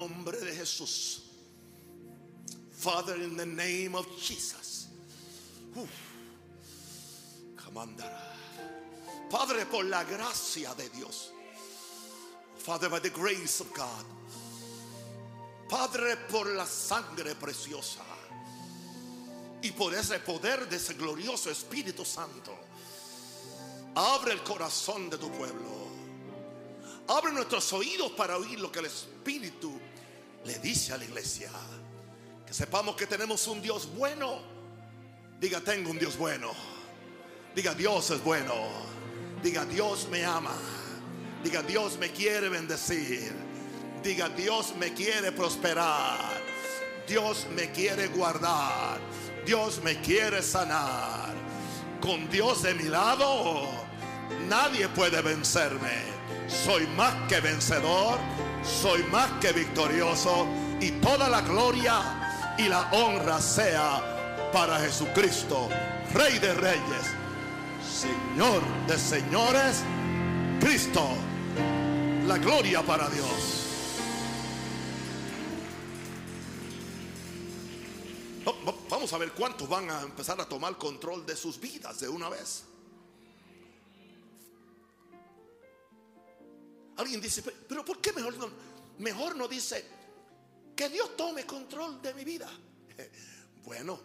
nombre de Jesús. Father, in the name of Jesus. Comandará. Padre, por la gracia de Dios. Father, by the grace of God. Padre, por la sangre preciosa. Y por ese poder de ese glorioso Espíritu Santo. Abre el corazón de tu pueblo. Abre nuestros oídos para oír lo que el Espíritu le dice a la iglesia. Que sepamos que tenemos un Dios bueno. Diga, tengo un Dios bueno. Diga, Dios es bueno. Diga, Dios me ama. Diga, Dios me quiere bendecir. Diga, Dios me quiere prosperar. Dios me quiere guardar. Dios me quiere sanar. Con Dios de mi lado, nadie puede vencerme. Soy más que vencedor. Soy más que victorioso. Y toda la gloria y la honra sea para Jesucristo, Rey de Reyes, Señor de Señores, Cristo. La gloria para Dios. Vamos a ver cuántos van a empezar a tomar control de sus vidas de una vez. Alguien dice, pero ¿por qué mejor no, mejor no dice que Dios tome control de mi vida? Bueno,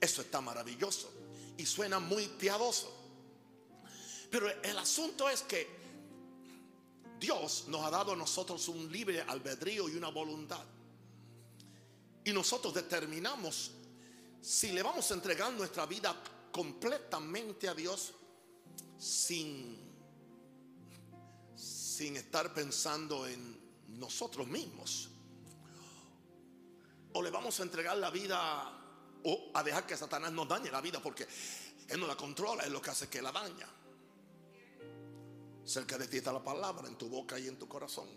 eso está maravilloso y suena muy piadoso. Pero el asunto es que Dios nos ha dado a nosotros un libre albedrío y una voluntad. Y nosotros determinamos si le vamos a entregar nuestra vida completamente a Dios sin, sin estar pensando en nosotros mismos. O le vamos a entregar la vida o a dejar que Satanás nos dañe la vida porque Él no la controla, es lo que hace que la daña. Cerca de ti está la palabra, en tu boca y en tu corazón.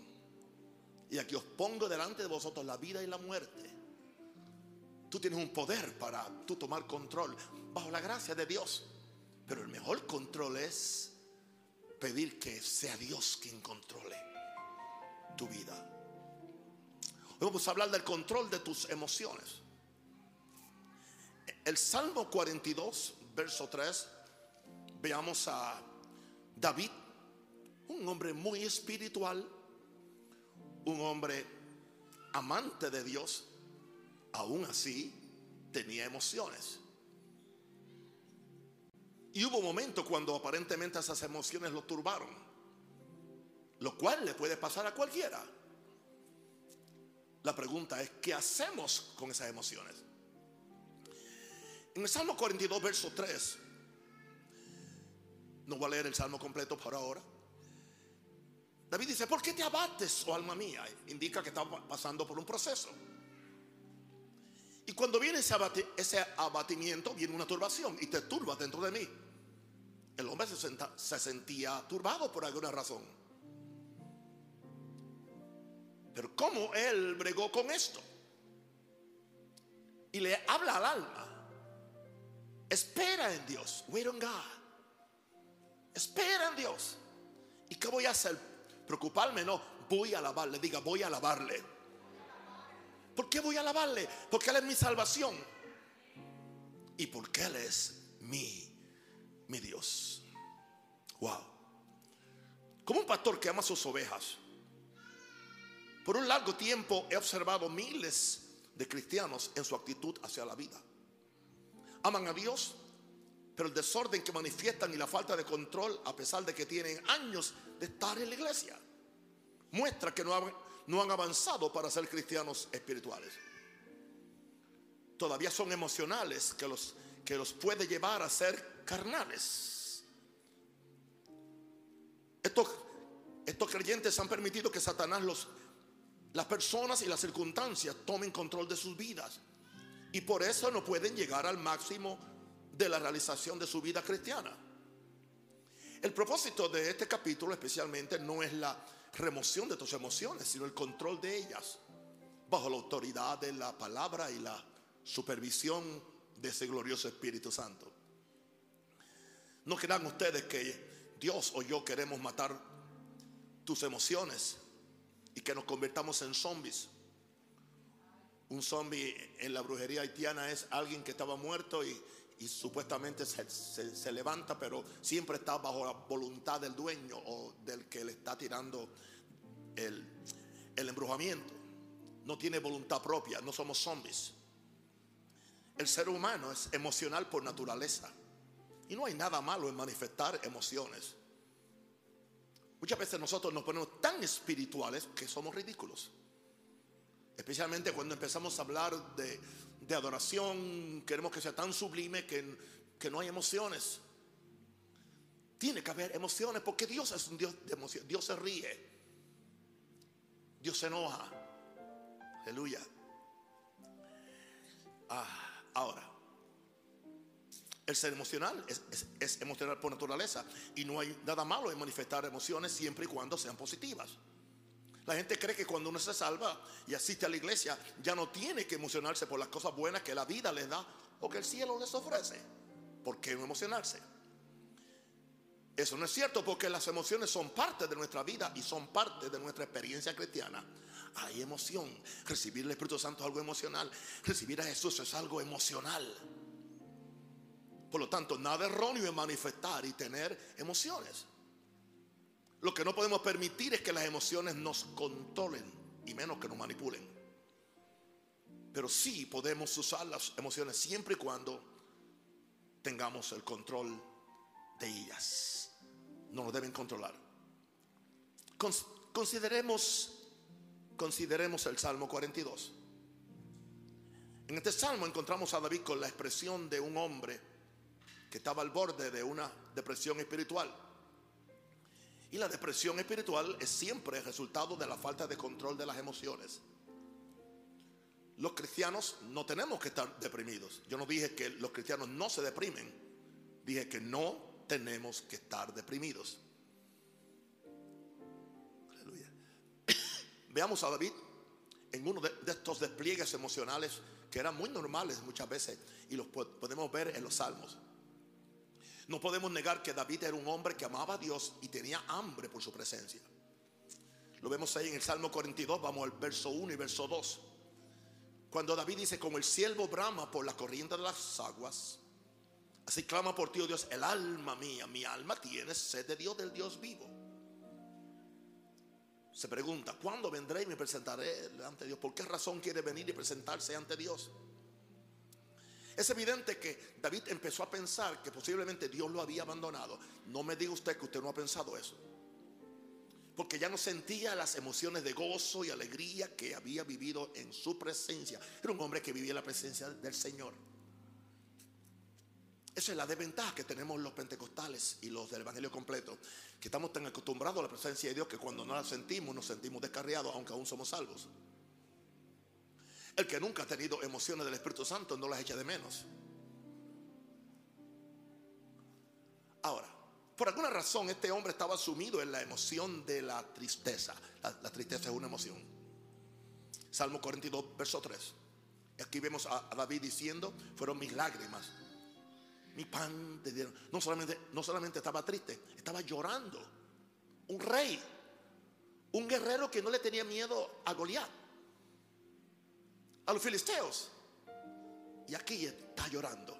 Y aquí os pongo delante de vosotros la vida y la muerte. Tú tienes un poder para tú tomar control bajo la gracia de Dios. Pero el mejor control es pedir que sea Dios quien controle tu vida. Hoy vamos a hablar del control de tus emociones. El Salmo 42, verso 3, veamos a David, un hombre muy espiritual, un hombre amante de Dios, aún así tenía emociones. Y hubo momentos cuando aparentemente esas emociones lo turbaron, lo cual le puede pasar a cualquiera. La pregunta es, ¿qué hacemos con esas emociones? En el Salmo 42, verso 3, no voy a leer el Salmo completo por ahora. David dice, ¿por qué te abates, oh alma mía? Indica que está pasando por un proceso. Y cuando viene ese, abatimiento, viene una turbación y te turba dentro de mí. El hombre se, se sentía turbado por alguna razón. Pero ¿cómo él bregó con esto? Y le habla al alma. Espera en Dios. Wait on God. Espera en Dios. ¿Y qué voy a hacer? Preocuparme, no. Voy a alabarle. Diga, voy a alabarle. ¿Por qué voy a alabarle? Porque Él es mi salvación. Y porque Él es mi, mi Dios. Wow. Como un pastor que ama sus ovejas. Por un largo tiempo he observado miles de cristianos en su actitud hacia la vida. Aman a Dios, pero el desorden que manifiestan y la falta de control, a pesar de que tienen años de estar en la iglesia, muestra que no no han avanzado para ser cristianos espirituales. Todavía son emocionales que los, que los puede llevar a ser carnales. Estos, estos creyentes han permitido que Satanás los, las personas y las circunstancias tomen control de sus vidas. Y por eso no pueden llegar al máximo de la realización de su vida cristiana. El propósito de este capítulo especialmente no es la remoción de tus emociones, sino el control de ellas, bajo la autoridad de la palabra y la supervisión de ese glorioso Espíritu Santo. No crean ustedes que Dios o yo queremos matar tus emociones y que nos convertamos en zombies. Un zombie en la brujería haitiana es alguien que estaba muerto y, supuestamente se, levanta, pero siempre está bajo la voluntad del dueño o del que le está tirando el, el embrujamiento. No tiene voluntad propia, no somos zombies. El ser humano es emocional por naturaleza. Y no hay nada malo en manifestar emociones. Muchas veces nosotros nos ponemos tan espirituales que somos ridículos. Especialmente cuando empezamos a hablar de, adoración, queremos que sea tan sublime que, que no hay emociones. Tiene que haber emociones porque Dios es un Dios de emociones. Dios se ríe. Dios se enoja. Aleluya. Ah, ahora, el ser emocional es, emocional por naturaleza y no hay nada malo en manifestar emociones siempre y cuando sean positivas. La gente cree que cuando uno se salva y asiste a la iglesia ya no tiene que emocionarse por las cosas buenas que la vida les da o que el cielo les ofrece. ¿Por qué no emocionarse? Eso no es cierto porque las emociones son parte de nuestra vida y son parte de nuestra experiencia cristiana. Hay emoción. Recibir el Espíritu Santo es algo emocional. Recibir a Jesús es algo emocional. Por lo tanto, nada erróneo en manifestar y tener emociones. Lo que no podemos permitir es que las emociones nos controlen y menos que nos manipulen. Pero sí podemos usar las emociones siempre y cuando tengamos el control de ellas. No nos deben controlar. Consideremos, consideremos el Salmo 42. En este salmo encontramos a David con la expresión de un hombre que estaba al borde de una depresión espiritual. Y la depresión espiritual es siempre el resultado de la falta de control de las emociones. Los cristianos no tenemos que estar deprimidos. Yo no dije que los cristianos no se deprimen. Dije que no tenemos que estar deprimidos. Veamos a David en uno de, estos despliegues emocionales que eran muy normales muchas veces y los podemos ver en los salmos. No podemos negar que David era un hombre que amaba a Dios y tenía hambre por su presencia. Lo vemos ahí en el Salmo 42, vamos al verso 1 y verso 2. Cuando David dice, como el siervo brama por la corriente de las aguas, así clama por ti, oh Dios, el alma mía, mi alma tiene sed de Dios, del Dios vivo. Se pregunta, ¿cuándo vendré y me presentaré ante Dios? ¿Por qué razón quiere venir y presentarse ante Dios? Es evidente que David empezó a pensar que posiblemente Dios lo había abandonado. No me diga usted que usted no ha pensado eso. Porque ya no sentía las emociones de gozo y alegría que había vivido en su presencia. Era un hombre que vivía en la presencia del Señor. Esa es la desventaja que tenemos los pentecostales y los del Evangelio completo. Que estamos tan acostumbrados a la presencia de Dios que cuando no la sentimos nos sentimos descarriados aunque aún somos salvos. El que nunca ha tenido emociones del Espíritu Santo no las echa de menos. Ahora, por alguna razón este hombre estaba sumido en la emoción de la tristeza. La, tristeza es una emoción. Salmo 42, verso 3. Aquí vemos a, David diciendo, fueron mis lágrimas. Mi pan te dieron. No solamente, no solamente estaba triste, estaba llorando. Un rey, un guerrero que no le tenía miedo a Goliat a los filisteos. Y aquí está llorando.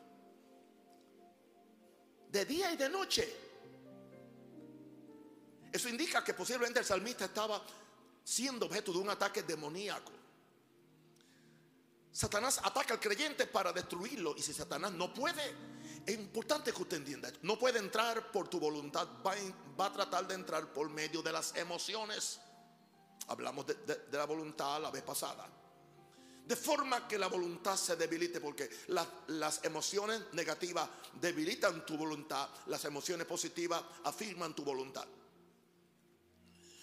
De día y de noche. Eso indica que posiblemente el salmista estaba siendo objeto de un ataque demoníaco. Satanás ataca al creyente para destruirlo. Y si Satanás no puede, es importante que usted entienda. No puede entrar por tu voluntad. Va, a tratar de entrar por medio de las emociones. Hablamos de la voluntad la vez pasada. De forma que la voluntad se debilite, porque las emociones negativas debilitan tu voluntad, las emociones positivas afirman tu voluntad.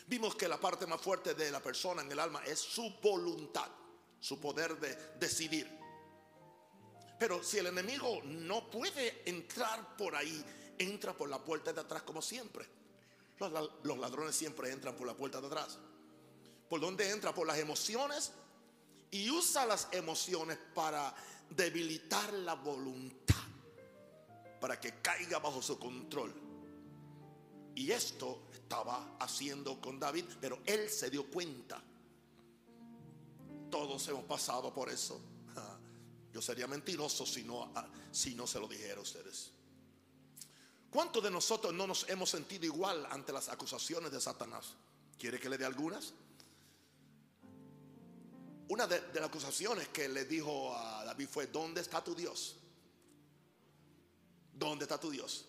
Vimos que la parte más fuerte de la persona en el alma es su voluntad, su poder de decidir. Pero si el enemigo no puede entrar por ahí, entra por la puerta de atrás como siempre. Los, ladrones siempre entran por la puerta de atrás. ¿Por dónde entra? Por las emociones y usa las emociones para debilitar la voluntad, para que caiga bajo su control. Y esto estaba haciendo con David, pero él se dio cuenta. Todos hemos pasado por eso. Yo sería mentiroso si no, ah, si no se lo dijera a ustedes. ¿Cuántos de nosotros no nos hemos sentido igual ante las acusaciones de Satanás? ¿Quiere que le dé algunas? Una de, las acusaciones que le dijo a David fue, ¿dónde está tu Dios? ¿Dónde está tu Dios?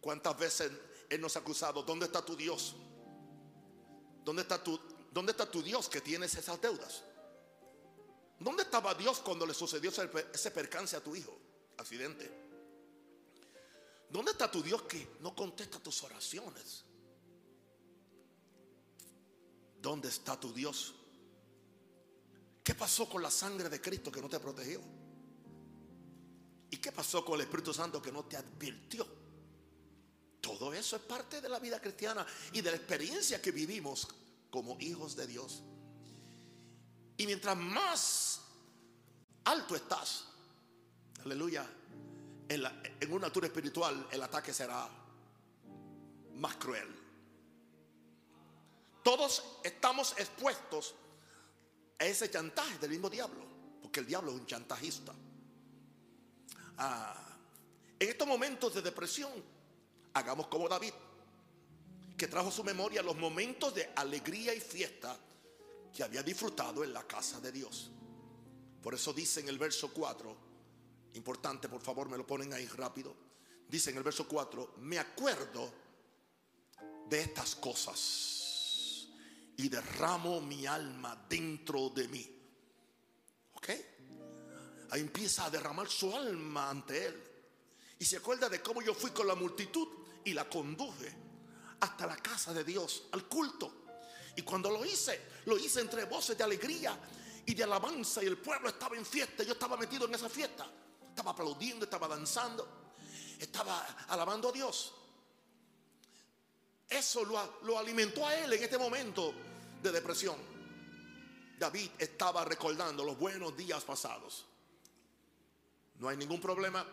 ¿Cuántas veces Él nos ha acusado? ¿Dónde está tu Dios? ¿Dónde está tu, dónde está tu Dios que tienes esas deudas? ¿Dónde estaba Dios cuando le sucedió ese percance a tu hijo? Accidente. ¿Dónde está tu Dios que no contesta tus oraciones? ¿Dónde está tu Dios? ¿Qué pasó con la sangre de Cristo que no te protegió? ¿Y qué pasó con el Espíritu Santo que no te advirtió? Todo eso es parte de la vida cristiana y de la experiencia que vivimos como hijos de Dios. Y mientras más alto estás, aleluya, en, una altura espiritual el ataque será más cruel. Todos estamos expuestos ese chantaje del mismo diablo, porque el diablo es un chantajista. Ah, en estos momentos de depresión, hagamos como David, que trajo a su memoria los momentos de alegría y fiesta que había disfrutado en la casa de Dios. Por eso dice en el verso 4, importante, por favor, me lo ponen ahí rápido. Dice en el verso 4, me acuerdo de estas cosas y derramo mi alma dentro de mí. ¿Ok? Ahí empieza a derramar su alma ante él. Y se acuerda de cómo yo fui con la multitud y la conduje hasta la casa de Dios, al culto. Y cuando lo hice, lo hice entre voces de alegría y de alabanza. Y el pueblo estaba en fiesta. Yo estaba metido en esa fiesta. Estaba aplaudiendo, estaba danzando. Estaba alabando a Dios. Eso lo, lo alimentó a él en este momento de depresión. David estaba recordando los buenos días pasados. No hay ningún problema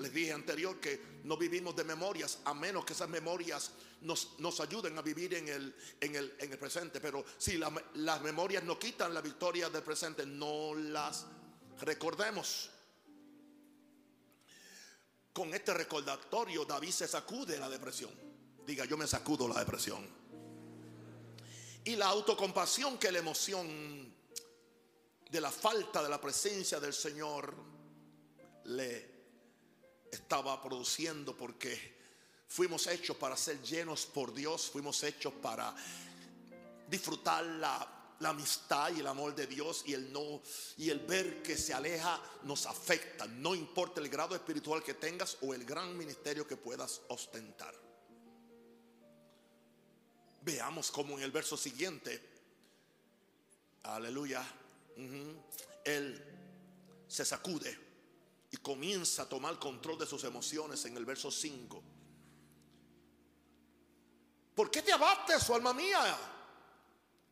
les dije anterior que no vivimos de memorias a menos que esas memorias nos, nos ayuden a vivir en el, en el, en el presente. Pero si las memorias no quitan la victoria del presente, no las recordemos. Con este recordatorio David se sacude la depresión. Diga, yo me sacudo la depresión. Y la autocompasión que la emoción de la falta de la presencia del Señor le estaba produciendo porque fuimos hechos para ser llenos por Dios, fuimos hechos para disfrutar la, amistad y el amor de Dios y el no y el ver que se aleja nos afecta, no importa el grado espiritual que tengas o el gran ministerio que puedas ostentar. Veamos como en el verso siguiente, aleluya, él se sacude y comienza a tomar control de sus emociones en el verso 5. ¿Por qué te abates, su alma mía?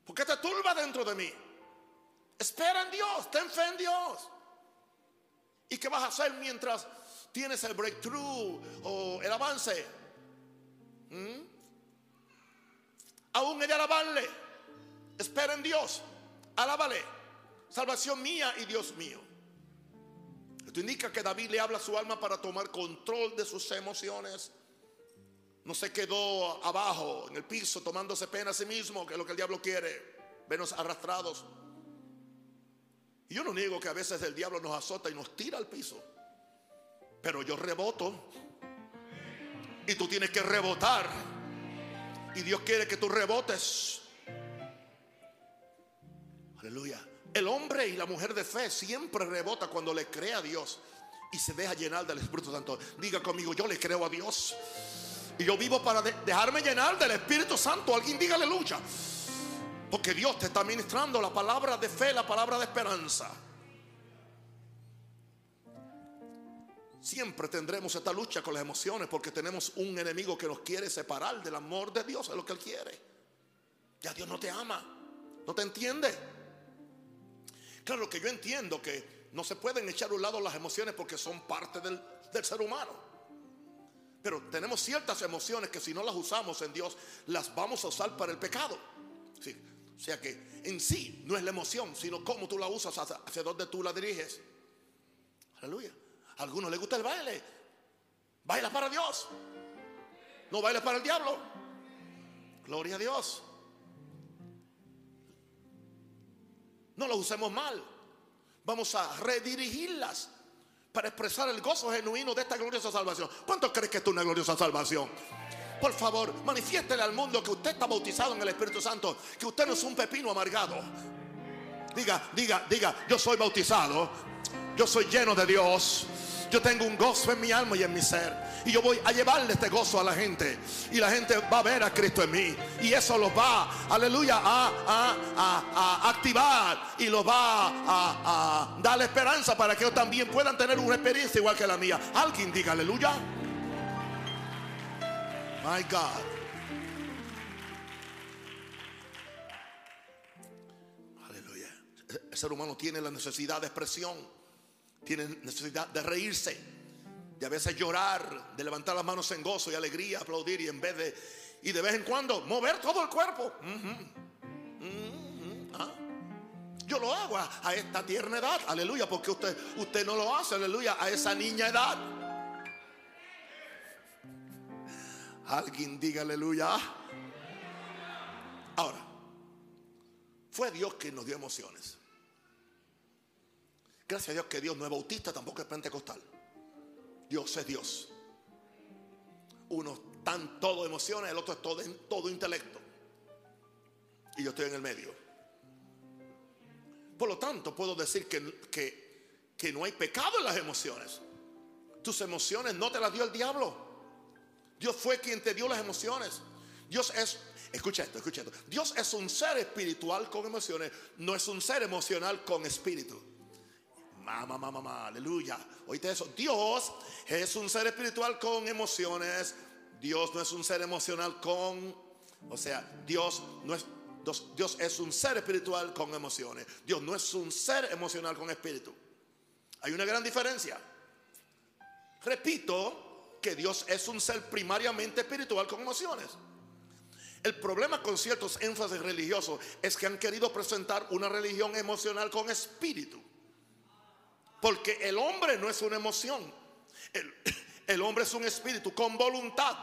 ¿Por qué te turba dentro de mí? Espera en Dios, ten fe en Dios. ¿Y qué vas a hacer mientras tienes el breakthrough o el avance? ¿Mm? Aún he de alabarle. Espera en Dios. Alábale. Salvación mía y Dios mío. Esto indica que David le habla a su alma para tomar control de sus emociones. No se quedó abajo en el piso tomándose pena a sí mismo, que es lo que el diablo quiere, vernos arrastrados. Y yo no niego que a veces el diablo nos azota y nos tira al piso. Pero yo reboto. Y tú tienes que rebotar. Y Dios quiere que tú rebotes. Aleluya. El hombre y la mujer de fe siempre rebota cuando le cree a Dios y se deja llenar del Espíritu Santo. Diga conmigo, yo le creo a Dios. Y yo vivo para dejarme llenar del Espíritu Santo. Alguien diga aleluya. Porque Dios te está ministrando la palabra de fe, la palabra de esperanza. Siempre tendremos esta lucha con las emociones porque tenemos un enemigo que nos quiere separar del amor de Dios, es lo que Él quiere. Ya Dios no te ama, no te entiende. Claro que yo entiendo que no se pueden echar a un lado las emociones porque son parte del, ser humano. Pero tenemos ciertas emociones que si no las usamos en Dios, las vamos a usar para el pecado. O sea que en sí no es la emoción, sino cómo tú la usas, hacia, hacia dónde tú la diriges. Aleluya. Algunos les gusta el baile. Baila para Dios. No bailes para el diablo. Gloria a Dios. No lo usemos mal. Vamos a redirigirlas para expresar el gozo genuino de esta gloriosa salvación. ¿Cuántos crees que esto es una gloriosa salvación? Por favor, manifiéstele al mundo que usted está bautizado en el Espíritu Santo, que usted no es un pepino amargado. Diga, diga, diga, yo soy bautizado, yo soy lleno de Dios. Yo tengo un gozo en mi alma y en mi ser. Y yo voy a llevarle este gozo a la gente. Y la gente va a ver a Cristo en mí. Y eso los va, aleluya, a, a, a, activar. Y los va a, dar esperanza para que ellos también puedan tener una experiencia igual que la mía. Alguien diga aleluya. My God. Aleluya. El ser humano tiene la necesidad de expresión, tiene necesidad de reírse, de a veces llorar, de levantar las manos en gozo y alegría, aplaudir y en vez de, y de vez en cuando mover todo el cuerpo. ¿ah? Yo lo hago a, a, esta tierna edad, aleluya, porque usted, usted no lo hace, aleluya, a esa niña edad. Alguien diga aleluya. Ahora, fue Dios quien nos dio emociones. Gracias a Dios que Dios no es bautista, tampoco es pentecostal. Dios es Dios. Uno está todo emociones, el otro es todo, todo intelecto. Y yo estoy en el medio. Por lo tanto, puedo decir que, que, que no hay pecado en las emociones. Tus emociones no te las dio el diablo. Dios fue quien te dio las emociones. Dios es, escucha esto, escucha esto. Dios es un ser espiritual con emociones, no es un ser emocional con espíritu. Mamá, mamá, mamá, aleluya. Oíste eso. Dios es un ser espiritual con emociones. Dios no es un ser emocional con, o sea, Dios no es, Dios, Dios es un ser espiritual con emociones. Dios no es un ser emocional con espíritu. Hay una gran diferencia. Repito, que Dios es un ser primariamente espiritual con emociones. El problema con ciertos énfasis religiosos es que han querido presentar una religión emocional con espíritu. Porque el hombre no es una emoción. El, hombre es un espíritu con voluntad.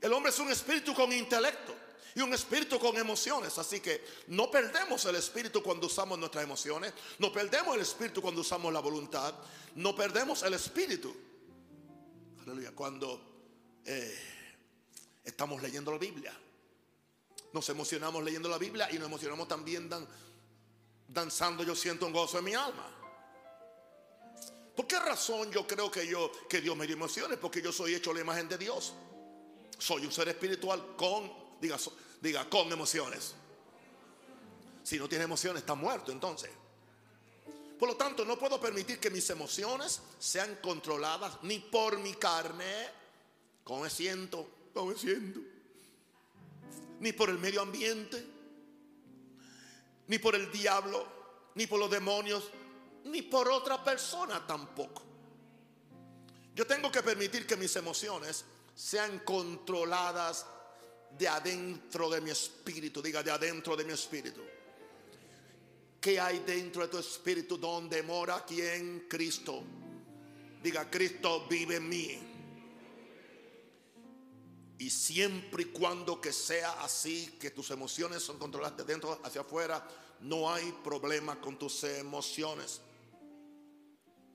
El hombre es un espíritu con intelecto y un espíritu con emociones. Así que no perdemos el espíritu cuando usamos nuestras emociones. No perdemos el espíritu cuando usamos la voluntad. No perdemos el espíritu. Aleluya. Cuando eh, estamos leyendo la Biblia. Nos emocionamos leyendo la Biblia y nos emocionamos también danzando. Yo siento un gozo en mi alma. ¿Por qué razón yo creo que yo que Dios me dio emociones? Porque yo soy hecho la imagen de Dios. Soy un ser espiritual con, diga, diga, con emociones. Si no tiene emociones, está muerto entonces. Por lo tanto, no puedo permitir que mis emociones sean controladas ni por mi carne, como siento, como me siento, ni por el medio ambiente, ni por el diablo, ni por los demonios, ni por otra persona tampoco. Yo tengo que permitir que mis emociones sean controladas de adentro de mi espíritu, diga de adentro de mi espíritu. ¿Qué hay dentro de tu espíritu donde mora quien? Cristo. Diga, Cristo vive en mí. Y siempre y cuando que sea así, que tus emociones son controladas de dentro hacia afuera, no hay problema con tus emociones.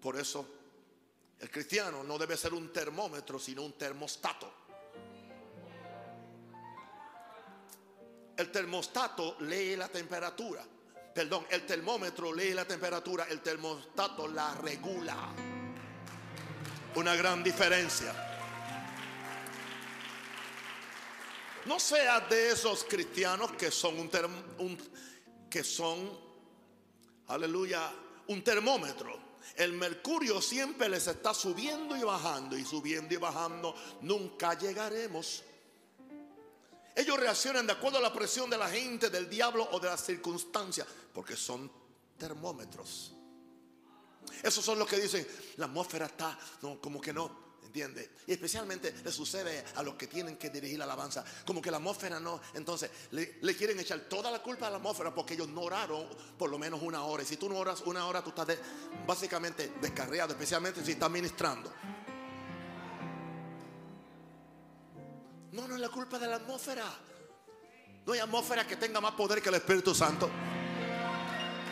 Por eso, el cristiano no debe ser un termómetro, sino un termostato. El termostato lee la temperatura perdón, el termómetro lee la temperatura, el termostato la regula. Una gran diferencia. No seas de esos cristianos que son un, que son, aleluya, un termómetro. El mercurio siempre les está subiendo y bajando y subiendo y bajando. Nunca llegaremos ellos reaccionan de acuerdo a la presión de la gente, del diablo o de las circunstancias, porque son termómetros. Esos son los que dicen, la atmósfera está, no, como que no. Y especialmente le sucede a los que tienen que dirigir la alabanza. Como que la atmósfera no. Entonces le, quieren echar toda la culpa a la atmósfera porque ellos no oraron por lo menos una hora. Y si tú no oras una hora, tú estás básicamente descarriado, especialmente si estás ministrando. No, no es la culpa de la atmósfera. No hay atmósfera que tenga más poder que el Espíritu Santo.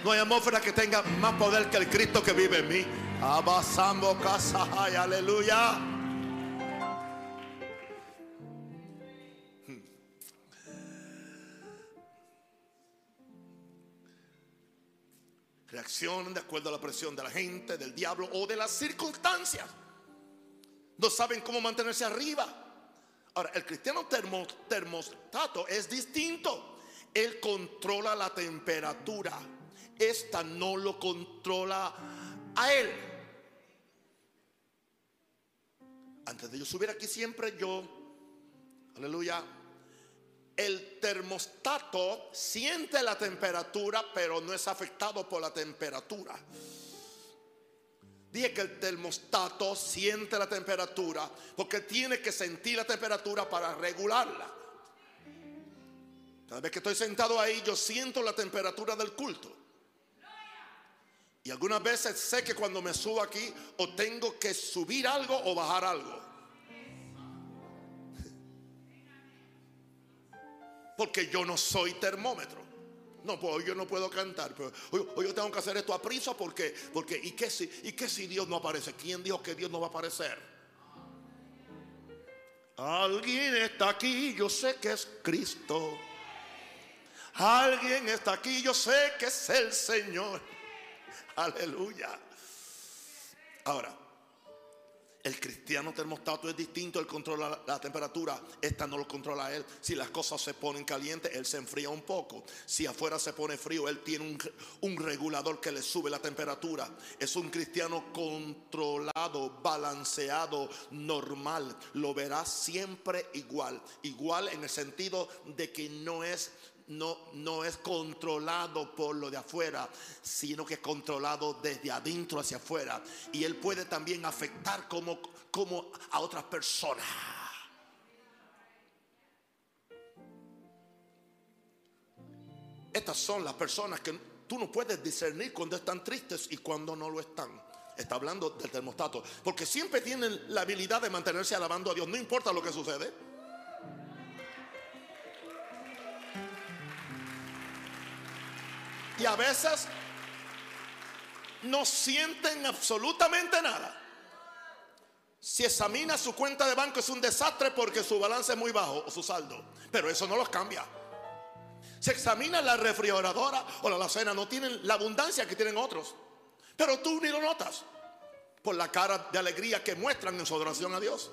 No hay atmósfera que tenga más poder que el Cristo que vive en mí. Abasambo casa, aleluya. Reaccionan de acuerdo a la presión de la gente, del diablo o de las circunstancias. No saben cómo mantenerse arriba. Ahora, el cristiano termo- termostato es distinto. Él controla la temperatura. Esta no lo controla a él. Antes de yo subir aquí siempre yo, aleluya, el termostato siente la temperatura, pero no es afectado por la temperatura. Dije que el termostato siente la temperatura porque tiene que sentir la temperatura para regularla. Cada vez que estoy sentado ahí, yo siento la temperatura del culto. Y algunas veces sé que cuando me subo aquí, o tengo que subir algo o bajar algo. Porque yo no soy termómetro. No, pues yo no puedo cantar. Pero hoy, hoy yo tengo que hacer esto a prisa porque, porque ¿y, qué si, ¿y qué si Dios no aparece? ¿Quién dijo que Dios no va a aparecer? Alguien está aquí, yo sé que es Cristo. Alguien está aquí, yo sé que es el Señor. Aleluya. Ahora, el cristiano termostato es distinto, él controla la, temperatura, esta no lo controla él. Si las cosas se ponen calientes, él se enfría un poco. Si afuera se pone frío, él tiene un, un regulador que le sube la temperatura. Es un cristiano controlado, balanceado, normal. Lo verás siempre igual. Igual en el sentido de que no es no, no es controlado por lo de afuera, sino que es controlado desde adentro hacia afuera. Y él puede también afectar como, como a otras personas. Estas son las personas que tú no puedes discernir cuando están tristes y cuando no lo están. Está hablando del termostato. Porque siempre tienen la habilidad de mantenerse alabando a Dios, no importa lo que sucede. Y a veces no sienten absolutamente nada. Si examina su cuenta de banco es un desastre porque su balance es muy bajo o su saldo. Pero eso no los cambia. Si examina la refrigeradora o la alacena no tienen la abundancia que tienen otros. Pero tú ni lo notas por la cara de alegría que muestran en su adoración a Dios.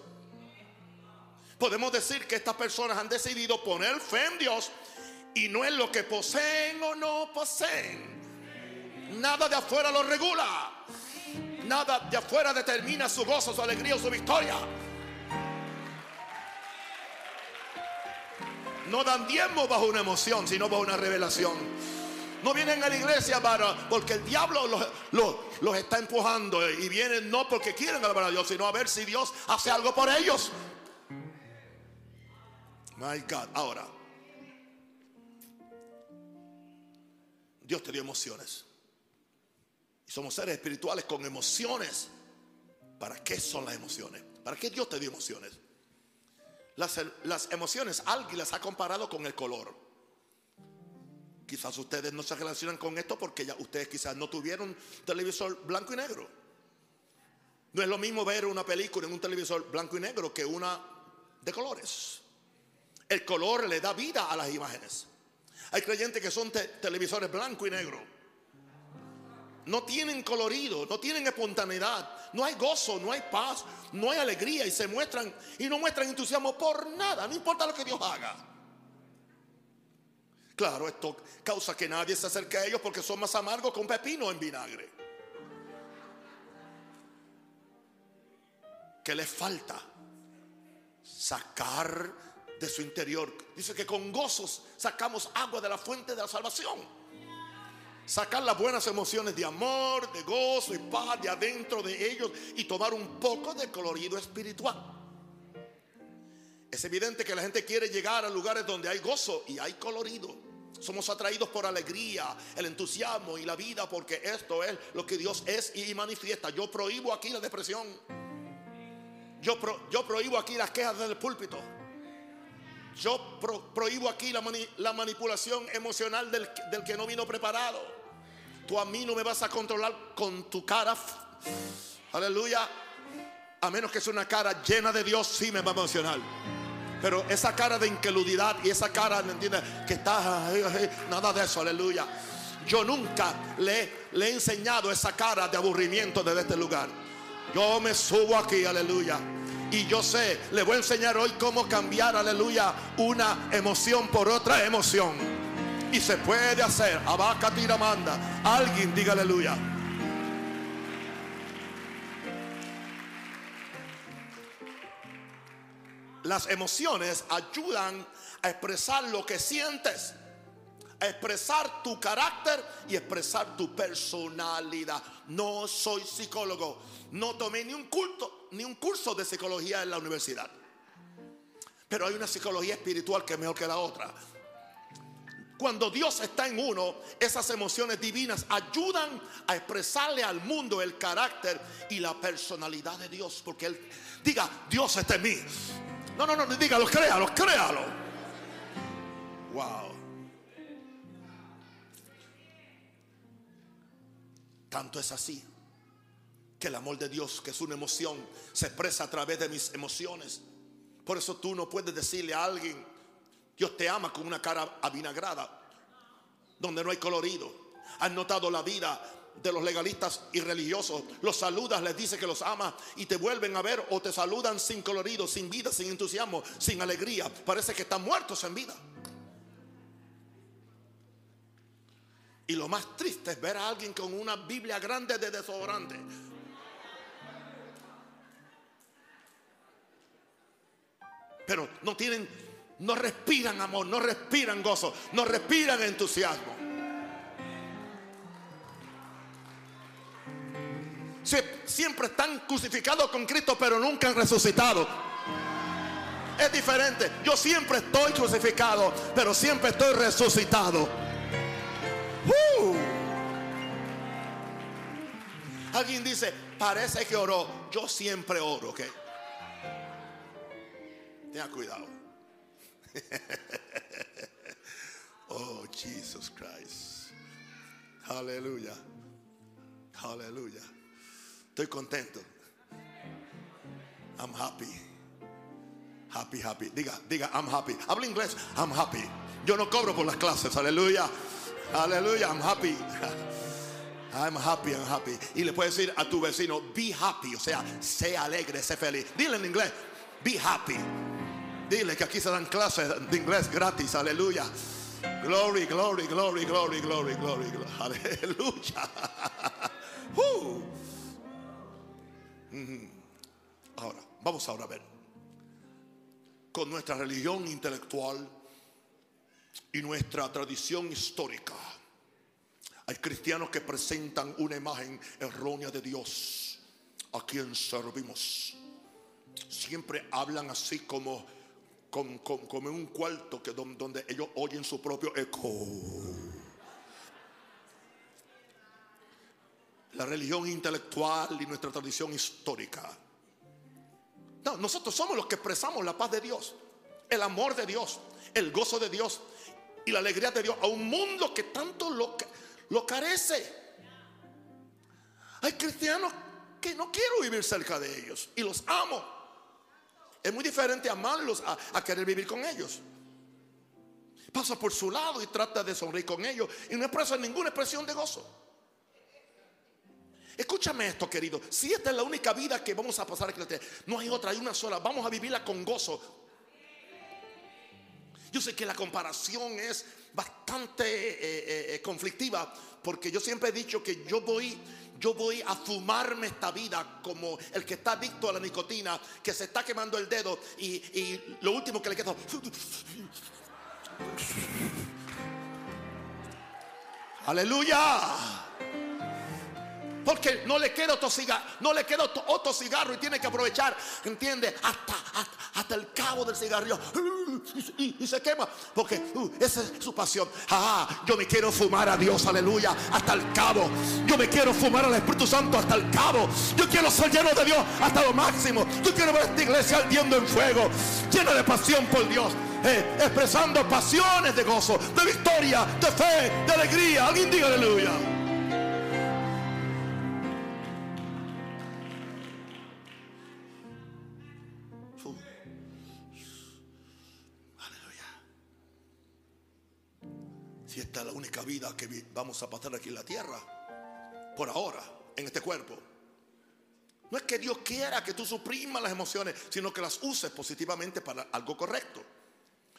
Podemos decir que estas personas han decidido poner fe en Dios y no en lo que poseen o no poseen. Nada de afuera lo regula. Nada de afuera determina su gozo, su alegría o su victoria. No dan diezmo bajo una emoción, sino bajo una revelación. No vienen a la iglesia para, porque el diablo los, los- los está empujando y vienen no porque quieren alabar a Dios, sino a ver si Dios hace algo por ellos. My God. Ahora, Dios te dio emociones. Y somos seres espirituales con emociones. ¿Para qué son las emociones? ¿Para qué Dios te dio emociones? Las, emociones, alguien las ha comparado con el color. Quizás ustedes no se relacionan con esto porque ya ustedes quizás no tuvieron televisor blanco y negro. No es lo mismo ver una película en un televisor blanco y negro que una de colores. El color le da vida a las imágenes. Hay creyentes que son te- televisores blanco y negro. No tienen colorido, no tienen espontaneidad, no hay gozo, no hay paz, no hay alegría y se muestran y no muestran entusiasmo por nada, no importa lo que Dios haga. Claro, esto causa que nadie se acerque a ellos porque son más amargos que un pepino en vinagre. ¿Qué les falta? Sacar de su interior. Dice que con gozos sacamos agua de la fuente de la salvación. Sacar las buenas emociones de amor, de gozo y paz de adentro de ellos y tomar un poco de colorido espiritual. Es evidente que la gente quiere llegar a lugares donde hay gozo y hay colorido. Somos atraídos por alegría, el entusiasmo y la vida porque esto es lo que Dios es y manifiesta. Yo prohíbo aquí la depresión. Yo, yo prohíbo aquí las quejas del púlpito. Yo prohíbo aquí la, la manipulación emocional del, del que no vino preparado. Tú a mí no me vas a controlar con tu cara. Aleluya. A menos que sea una cara llena de Dios, sí me va a emocionar. Pero esa cara de incredulidad y esa cara, ¿me entiendes? Que está, nada de eso, aleluya. Yo nunca le, le he enseñado esa cara de aburrimiento desde este lugar. Yo me subo aquí, aleluya. Y yo sé, le voy a enseñar hoy cómo cambiar, aleluya, una emoción por otra emoción. Y se puede hacer. Abaca manda. Alguien diga aleluya. Las emociones ayudan a expresar lo que sientes, a expresar tu carácter y expresar tu personalidad. No soy psicólogo, no tomé ni un culto, ni un curso de psicología en la universidad. Pero hay una psicología espiritual que es mejor que la otra. Cuando Dios está en uno, esas emociones divinas ayudan a expresarle al mundo el carácter y la personalidad de Dios. Porque Él diga, Dios está en mí. No, no, no, dígalo, créalo, créalo. Wow. Tanto es así que el amor de Dios, que es una emoción, se expresa a través de mis emociones. Por eso tú no puedes decirle a alguien, Dios te ama con una cara avinagrada, donde no hay colorido. Han notado la vida de los legalistas y religiosos. Los saludas, les dice que los ama y te vuelven a ver o te saludan sin colorido, sin vida, sin entusiasmo, sin alegría. Parece que están muertos en vida. Y lo más triste es ver a alguien con una Biblia grande de desodorante. Pero no tienen no respiran amor, no respiran gozo, no respiran entusiasmo. Siempre están crucificados con Cristo, pero nunca han resucitado. Es diferente. Yo siempre estoy crucificado, pero siempre estoy resucitado. ¡Uh! Alguien dice, parece que oró. Yo siempre oro, ¿ok? Tenga cuidado. oh, Jesus Christ. Aleluya. Aleluya. Estoy contento. I'm happy. Happy, happy. Diga, diga, I'm happy. Habla inglés. I'm happy. Yo no cobro por las clases. Aleluya. Aleluya. I'm happy. I'm happy, I'm happy. Y le puedes decir a tu vecino, be happy. O sea, sé alegre, sé feliz. Dile en inglés, be happy. Dile que aquí se dan clases de inglés gratis. Aleluya. Glory, glory, glory, glory, glory, glory. Aleluya. Uh. Ahora, vamos ahora a ver. Con nuestra religión intelectual y nuestra tradición histórica, hay cristianos que presentan una imagen errónea de Dios a quien servimos. Siempre hablan así como como, en un cuarto que donde ellos oyen su propio eco. La religión intelectual y nuestra tradición histórica. No, nosotros somos los que expresamos la paz de Dios, el amor de Dios, el gozo de Dios y la alegría de Dios a un mundo que tanto lo carece. Hay cristianos que no quiero vivir cerca de ellos y los amo. Es muy diferente amarlos a, querer vivir con ellos. Pasa por su lado y trata de sonreír con ellos y no expresa ninguna expresión de gozo. Escúchame esto, querido. Si esta es la única vida que vamos a pasar aquí, no hay otra, hay una sola. Vamos a vivirla con gozo. Yo sé que la comparación es bastante eh, eh, eh, conflictiva porque yo siempre he dicho que yo voy yo voy a fumarme esta vida como el que está adicto a la nicotina, que se está quemando el dedo y, lo último que le queda... Aleluya. Porque no le queda otro cigarro, no le queda otro, cigarro y tiene que aprovechar, ¿entiende? Hasta, hasta, el cabo del cigarrillo. Y, se quema. Porque uh, esa es su pasión. Ah, yo me quiero fumar a Dios, aleluya, hasta el cabo. Yo me quiero fumar al Espíritu Santo hasta el cabo. Yo quiero ser lleno de Dios hasta lo máximo. Yo quiero ver esta iglesia ardiendo en fuego, llena de pasión por Dios. Eh, expresando pasiones de gozo, de victoria, de fe, de alegría. Alguien diga aleluya. Esta es la única vida que vamos a pasar aquí en la tierra, por ahora, en este cuerpo. No es que Dios quiera que tú suprimas las emociones, sino que las uses positivamente para algo correcto.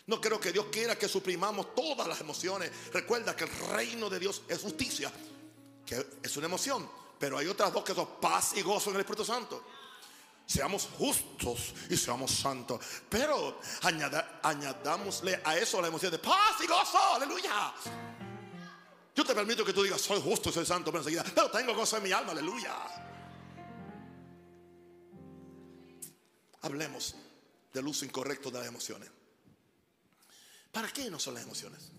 No creo que Dios quiera que suprimamos todas las emociones. Recuerda que el reino de Dios es justicia, que es una emoción, pero hay otras dos que son paz y gozo en el Espíritu Santo seamos justos y seamos santos. Pero añadámosle a eso la emoción de paz y gozo, aleluya. Yo te permito que tú digas, soy justo, soy santo, pero enseguida, pero tengo gozo en mi alma, aleluya. Hablemos del uso incorrecto de las emociones. ¿Para qué no son las emociones?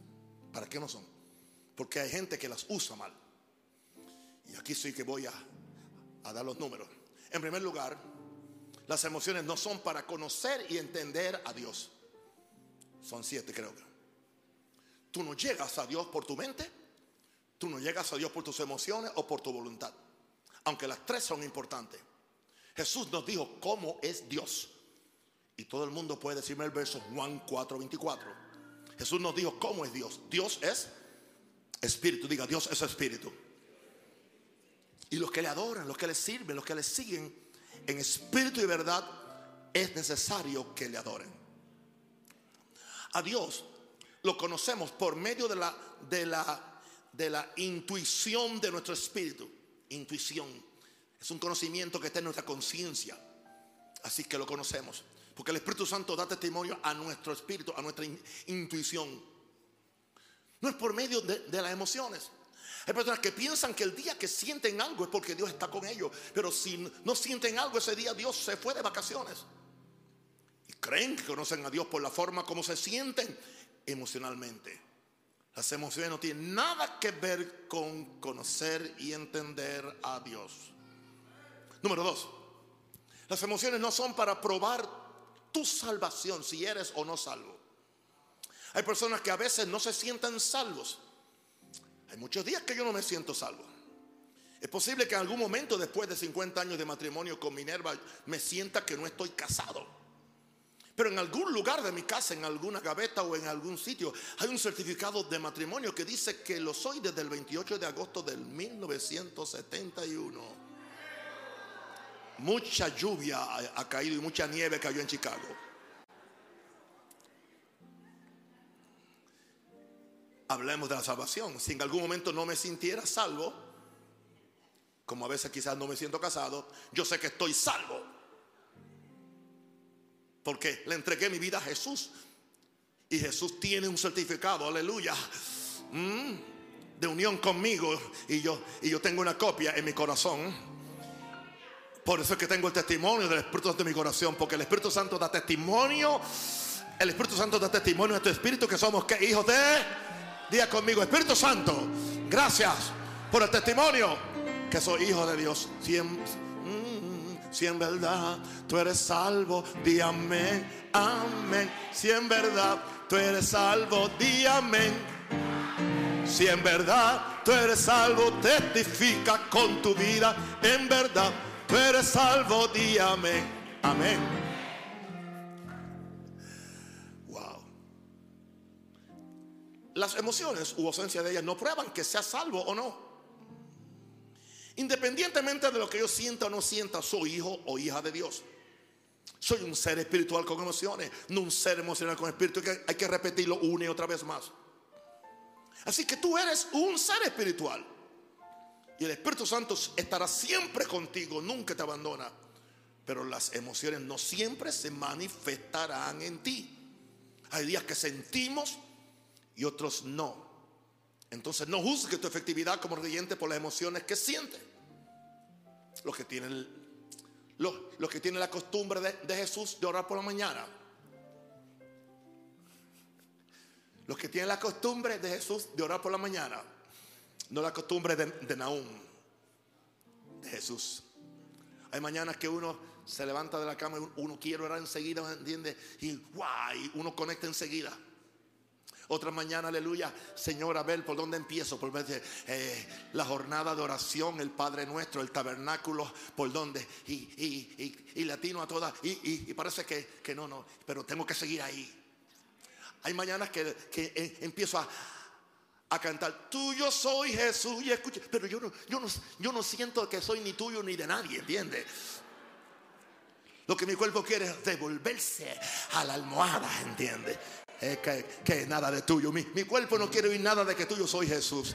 ¿Para qué no son? Porque hay gente que las usa mal. Y aquí sí que voy a, a dar los números. En primer lugar, las emociones no son para conocer y entender a Dios. Son siete, creo que. Tú no llegas a Dios por tu mente, tú no llegas a Dios por tus emociones o por tu voluntad. Aunque las tres son importantes. Jesús nos dijo cómo es Dios. Y todo el mundo puede decirme el verso Juan 4:24. Jesús nos dijo cómo es Dios. Dios es espíritu. Diga, Dios es espíritu. Y los que le adoran, los que le sirven, los que le siguen, en espíritu y verdad, es necesario que le adoren. A Dios lo conocemos por medio de la, de la, de la intuición de nuestro espíritu. Intuición. Es un conocimiento que está en nuestra conciencia. Así que lo conocemos. Porque el Espíritu Santo da testimonio a nuestro espíritu, a nuestra intuición. No es por medio de, de las emociones. Hay personas que piensan que el día que sienten algo es porque Dios está con ellos. Pero si no sienten algo ese día, Dios se fue de vacaciones. Y creen que conocen a Dios por la forma como se sienten emocionalmente. Las emociones no tienen nada que ver con conocer y entender a Dios. Número dos, las emociones no son para probar tu salvación, si eres o no salvo. Hay personas que a veces no se sienten salvos hay muchos días que yo no me siento salvo. Es posible que en algún momento después de 50 años de matrimonio con Minerva me sienta que no estoy casado. Pero en algún lugar de mi casa, en alguna gaveta o en algún sitio, hay un certificado de matrimonio que dice que lo soy desde el 28 de agosto del 1971. Mucha lluvia ha caído y mucha nieve cayó en Chicago. Hablemos de la salvación. Si en algún momento no me sintiera salvo, como a veces quizás no me siento casado, yo sé que estoy salvo. Porque le entregué mi vida a Jesús. Y Jesús tiene un certificado, aleluya, mm, de unión conmigo. Y yo, y yo tengo una copia en mi corazón. Por eso es que tengo el testimonio del Espíritu Santo mi corazón. Porque el Espíritu Santo da testimonio. El Espíritu Santo da testimonio a tu espíritu que somos ¿qué? hijos de Diga conmigo, Espíritu Santo, gracias por el testimonio que soy hijo de Dios. Si en, mm, si en verdad tú eres salvo, di amén, amén. Si en verdad tú eres salvo, di amén. Si en verdad tú eres salvo, testifica con tu vida. En verdad tú eres salvo, di amén, amén. Las emociones u ausencia de ellas no prueban que sea salvo o no. Independientemente de lo que yo sienta o no sienta, soy hijo o hija de Dios. Soy un ser espiritual con emociones, no un ser emocional con espíritu. Que hay que repetirlo una y otra vez más. Así que tú eres un ser espiritual. Y el Espíritu Santo estará siempre contigo, nunca te abandona. Pero las emociones no siempre se manifestarán en ti. Hay días que sentimos y otros no. Entonces no juzgue tu efectividad como creyente por las emociones que siente. Los que tienen, los, los que tienen la costumbre de, Jesús de orar por la mañana. Los que tienen la costumbre de Jesús de orar por la mañana. No la costumbre de, de de Jesús. Hay mañanas que uno se levanta de la cama y uno quiere orar enseguida, ¿me entiende? Y guay, uno conecta enseguida. Otra mañana, aleluya, Señor, a ver por dónde empiezo. Por ver eh, la jornada de oración, el Padre Nuestro, el tabernáculo, por dónde. Y, y, y, latino a todas. Y, parece que, que, no, no, pero tengo que seguir ahí. Hay mañanas que, que eh, empiezo a, a cantar, tuyo soy Jesús y escucha, pero yo no, yo, no, yo no siento que soy ni tuyo ni de nadie, ¿entiendes? Lo que mi cuerpo quiere es devolverse a la almohada, ¿entiendes? Es que, que nada de tuyo. Mi, mi cuerpo no quiere oír nada de que tuyo soy Jesús.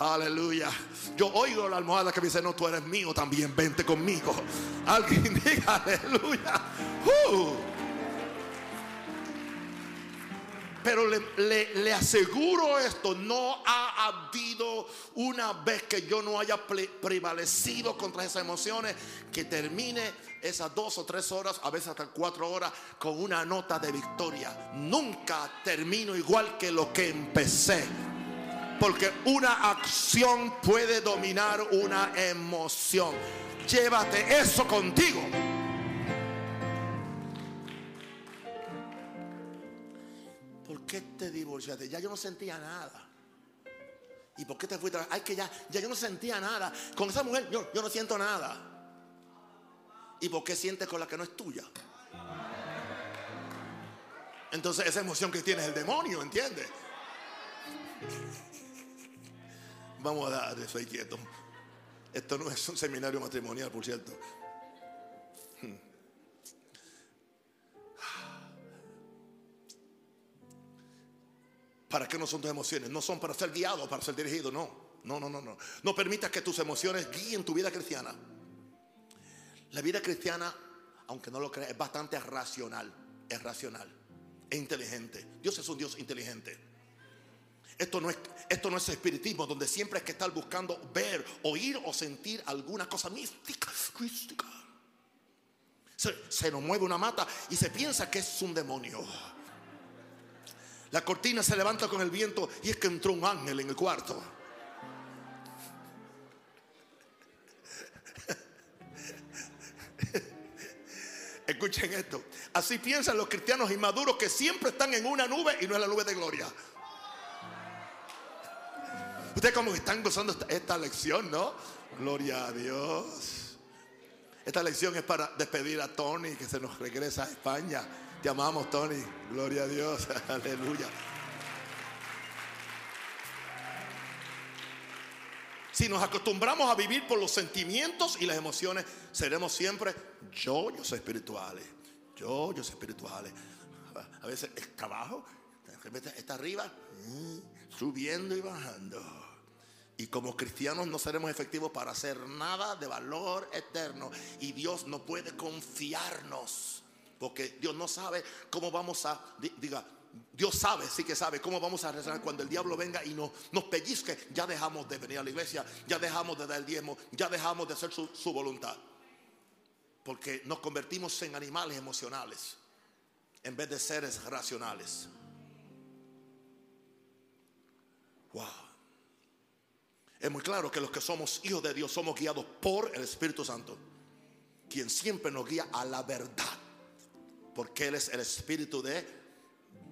Aleluya. Yo oigo la almohada que me dice, no, tú eres mío también, vente conmigo. Alguien diga, aleluya. Uh. Pero le, aseguro esto, no ha habido una vez que yo no haya prevalecido contra esas emociones que termine esas dos o tres horas, a veces hasta cuatro horas, con una nota de victoria. Nunca termino igual que lo que empecé. Porque una acción puede dominar una emoción. Llévate eso contigo. Qué te divorciaste? Ya yo no sentía nada. ¿Y por qué te fuiste? Ay, que ya, ya yo no sentía nada. Con esa mujer yo, yo no siento nada. ¿Y por qué sientes con la que no es tuya? Entonces esa emoción que tienes es el demonio, ¿entiendes? Vamos a dar eso ahí quieto. Esto no es un seminario matrimonial, por cierto. ¿Para qué no son tus emociones? No son para ser guiados, para ser dirigidos, no. No, no, no, no. No permitas que tus emociones guíen tu vida cristiana. La vida cristiana, aunque no lo creas, es bastante racional. Es racional. Es inteligente. Dios es un Dios inteligente. Esto no es, esto no es espiritismo donde siempre hay que estar buscando ver, oír o sentir alguna cosa mística, mística. Se, se nos mueve una mata y se piensa que es un demonio. La cortina se levanta con el viento y es que entró un ángel en el cuarto. Escuchen esto. Así piensan los cristianos inmaduros que siempre están en una nube y no en la nube de gloria. Ustedes como están gozando esta, esta lección, ¿no? Gloria a Dios. Esta lección es para despedir a Tony que se nos regresa a España. Te amamos, Tony. Gloria a Dios. Aleluya. Si nos acostumbramos a vivir por los sentimientos y las emociones, seremos siempre yo, yo soy espirituales. Yo, yo soy espirituales. A veces el trabajo está arriba, mm, subiendo y bajando. Y como cristianos no seremos efectivos para hacer nada de valor eterno. Y Dios no puede confiarnos porque Dios no sabe cómo vamos a, diga, Dios sabe, sí que sabe cómo vamos a reaccionar cuando el diablo venga y nos, nos pellizque. Ya dejamos de venir a la iglesia, ya dejamos de dar el diezmo, ya dejamos de hacer su, su voluntad. Porque nos convertimos en animales emocionales en vez de seres racionales. Wow. Es muy claro que los que somos hijos de Dios somos guiados por el Espíritu Santo, quien siempre nos guía a la verdad porque Él es el Espíritu de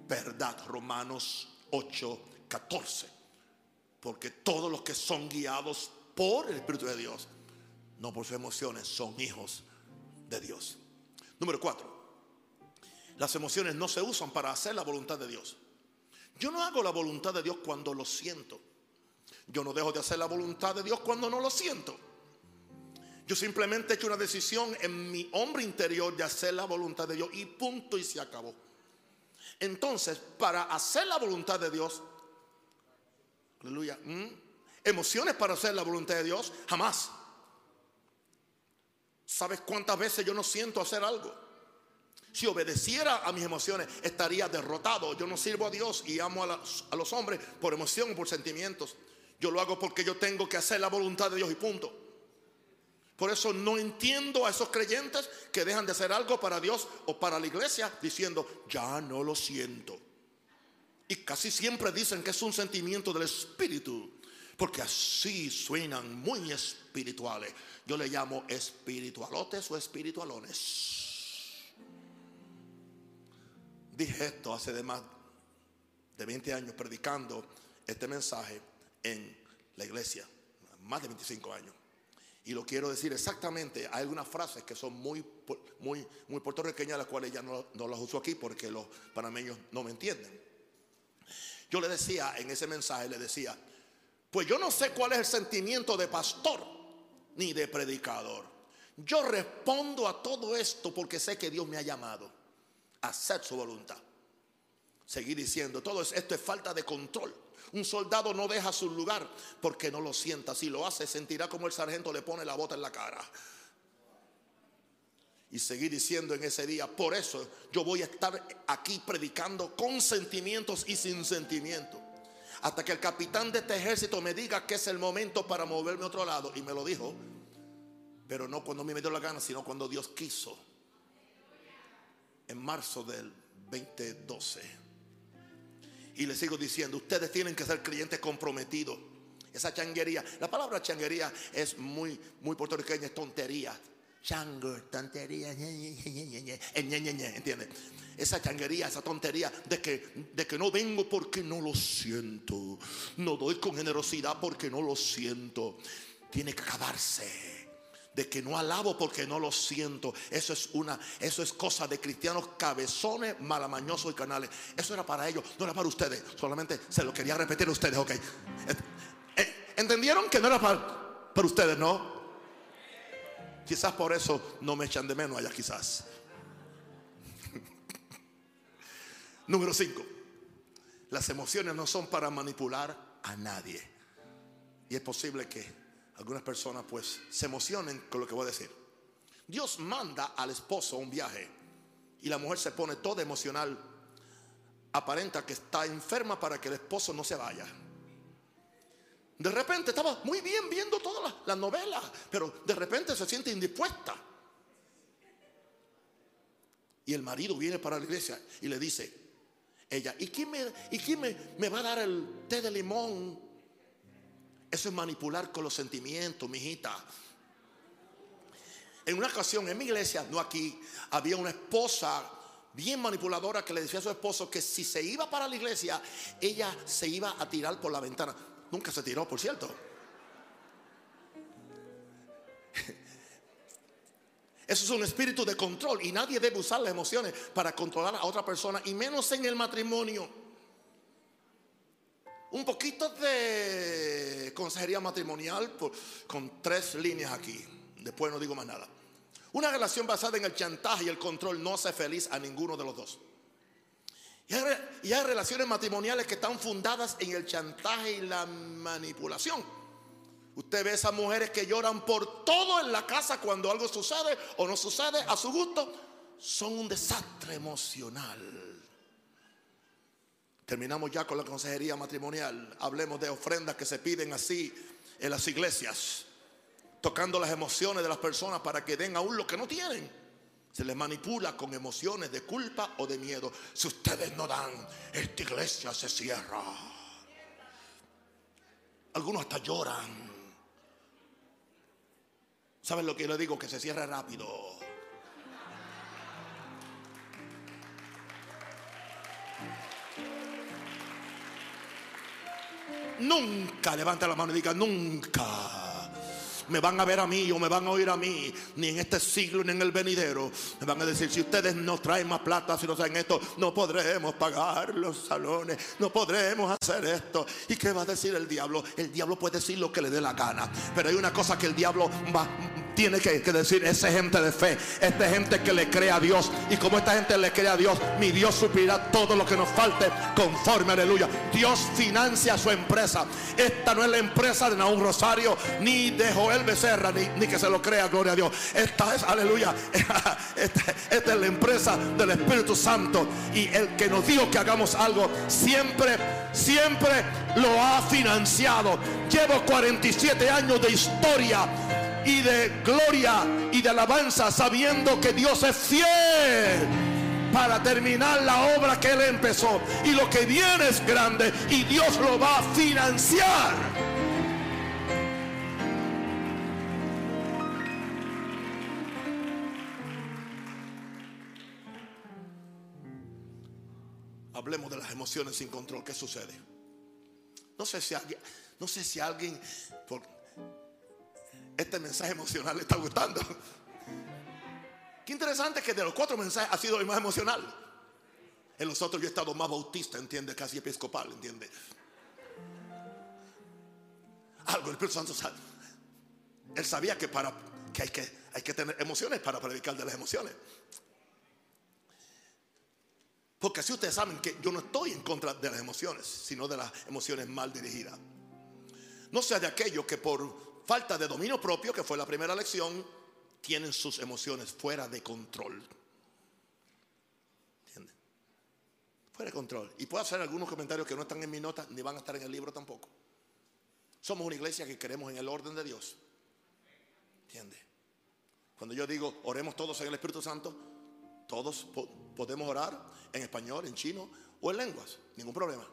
verdad. Romanos 8, 14. Porque todos los que son guiados por el Espíritu de Dios, no por sus emociones, son hijos de Dios. Número 4. Las emociones no se usan para hacer la voluntad de Dios. Yo no hago la voluntad de Dios cuando lo siento. Yo no dejo de hacer la voluntad de Dios cuando no lo siento. Yo simplemente he hecho una decisión en mi hombre interior de hacer la voluntad de Dios y punto y se acabó. Entonces, para hacer la voluntad de Dios, aleluya, emociones para hacer la voluntad de Dios, jamás. ¿Sabes cuántas veces yo no siento hacer algo? Si obedeciera a mis emociones, estaría derrotado. Yo no sirvo a Dios y amo a, a los hombres por emoción o por sentimientos. Yo lo hago porque yo tengo que hacer la voluntad de Dios y punto. Por eso no entiendo a esos creyentes que dejan de hacer algo para Dios o para la iglesia diciendo, ya no lo siento. Y casi siempre dicen que es un sentimiento del Espíritu, porque así suenan muy espirituales. Yo le llamo espiritualotes o espiritualones. Dije esto hace de más de 20 años predicando este mensaje en la iglesia, más de 25 años. Y lo quiero decir exactamente. Hay algunas frases que son muy, muy, muy puertorriqueñas, las cuales ya no, no las uso aquí porque los panameños no me entienden. Yo le decía en ese mensaje, le decía, pues yo no sé cuál es el sentimiento de pastor ni de predicador. Yo respondo a todo esto porque sé que Dios me ha llamado a hacer su voluntad. Seguir diciendo, todo esto es falta de control. Un soldado no deja su lugar porque no lo sienta. Si lo hace, sentirá como el sargento le pone la bota en la cara. Y seguir diciendo en ese día, por eso yo voy a estar aquí predicando con sentimientos y sin sentimientos. Hasta que el capitán de este ejército me diga que es el momento para moverme a otro lado. Y me lo dijo. Pero no cuando me dio la gana, sino cuando Dios quiso. En marzo del 2012. Y le sigo diciendo, ustedes tienen que ser creyentes comprometidos. Esa changuería, la palabra changuería es muy, muy puertorriqueña, es tontería. Chango, tontería, ¿entiendes? Esa changuería, esa tontería de que, de que no vengo porque no lo siento. No doy con generosidad porque no lo siento. Tiene que acabarse de que no alabo porque no lo siento. Eso es una, eso es cosa de cristianos cabezones, malamañosos y canales. Eso era para ellos, no era para ustedes. Solamente se lo quería repetir a ustedes, ok. Eh, ¿Entendieron que no era para, para ustedes, no? Quizás por eso no me echan de menos allá, quizás. Número 5. Las emociones no son para manipular a nadie. Y es posible que algunas personas pues se emocionen con lo que voy a decir. Dios manda al esposo a un viaje y la mujer se pone toda emocional. Aparenta que está enferma para que el esposo no se vaya. De repente estaba muy bien viendo toda la, novela, pero de repente se siente indispuesta. Y el marido viene para la iglesia y le dice, ella, ¿y quién me, y quién me, me va a dar el té de limón eso es manipular con los sentimientos, mi hijita. En una ocasión en mi iglesia, no aquí, había una esposa bien manipuladora que le decía a su esposo que si se iba para la iglesia, ella se iba a tirar por la ventana. Nunca se tiró, por cierto. Eso es un espíritu de control y nadie debe usar las emociones para controlar a otra persona y menos en el matrimonio un poquito de consejería matrimonial con tres líneas aquí. Después no digo más nada. Una relación basada en el chantaje y el control no hace feliz a ninguno de los dos. Y hay, relaciones matrimoniales que están fundadas en el chantaje y la manipulación. Usted ve esas mujeres que lloran por todo en la casa cuando algo sucede o no sucede a su gusto. Son un desastre emocional. Terminamos ya con la consejería matrimonial. Hablemos de ofrendas que se piden así en las iglesias, tocando las emociones de las personas para que den aún lo que no tienen. Se les manipula con emociones de culpa o de miedo. Si ustedes no dan, esta iglesia se cierra. Algunos hasta lloran. ¿Saben lo que yo le digo? Que se cierre rápido. Nunca levanta la mano y diga, nunca me van a ver a mí o me van a oír a mí, ni en este siglo ni en el venidero. Me van a decir, si ustedes no traen más plata, si no saben esto, no podremos pagar los salones, no podremos hacer esto. ¿Y qué va a decir el diablo? El diablo puede decir lo que le dé la gana, pero hay una cosa que el diablo va, tiene que, decir, esa gente de fe, esta gente que le cree a Dios. Y como esta gente le cree a Dios, mi Dios suplirá todo lo que nos falte conforme, aleluya. Dios financia su empresa. Esta no es la empresa de Naúm Rosario, ni de Joel Becerra, ni, ni que se lo crea, gloria a Dios. Esta es, aleluya, esta, esta es la empresa del Espíritu Santo. Y el que nos dijo que hagamos algo, siempre, siempre lo ha financiado. Llevo 47 años de historia y de gloria y de alabanza sabiendo que Dios es fiel para terminar la obra que Él empezó. Y lo que viene es grande y Dios lo va a financiar. Hablemos de las emociones sin control. ¿Qué sucede? No sé si alguien, no sé si alguien este mensaje emocional le está gustando. Qué interesante que de los cuatro mensajes ha sido el más emocional. En los otros yo he estado más bautista, entiende, casi episcopal, entiende. Algo el Espíritu Santo sabe. Él sabía que para que hay que hay que tener emociones para predicar de las emociones. Porque así ustedes saben que yo no estoy en contra de las emociones, sino de las emociones mal dirigidas. No sea de aquellos que por falta de dominio propio, que fue la primera lección, tienen sus emociones fuera de control. Fuera de control. Y puedo hacer algunos comentarios que no están en mi nota, ni van a estar en el libro tampoco. Somos una iglesia que creemos en el orden de Dios. ¿Entiende? Cuando yo digo oremos todos en el Espíritu Santo, todos podemos orar en español, en chino o en lenguas, ningún problema.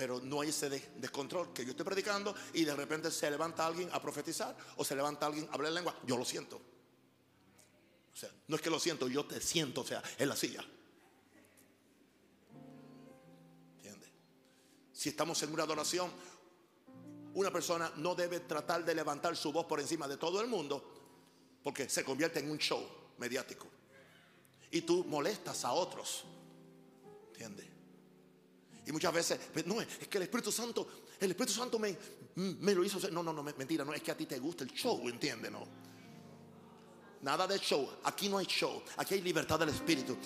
Pero no hay ese descontrol que yo estoy predicando y de repente se levanta alguien a profetizar o se levanta alguien a hablar en lengua. Yo lo siento. O sea, no es que lo siento, yo te siento, o sea, en la silla. ¿Entiendes? Si estamos en una adoración, una persona no debe tratar de levantar su voz por encima de todo el mundo porque se convierte en un show mediático. Y tú molestas a otros. ¿Entiendes? Y muchas veces, pues, no, es que el Espíritu Santo, el Espíritu Santo me, me lo hizo. No, no, no, mentira, no es que a ti te gusta el show, ¿entiendes? No. Nada de show. Aquí no hay show. Aquí hay libertad del Espíritu.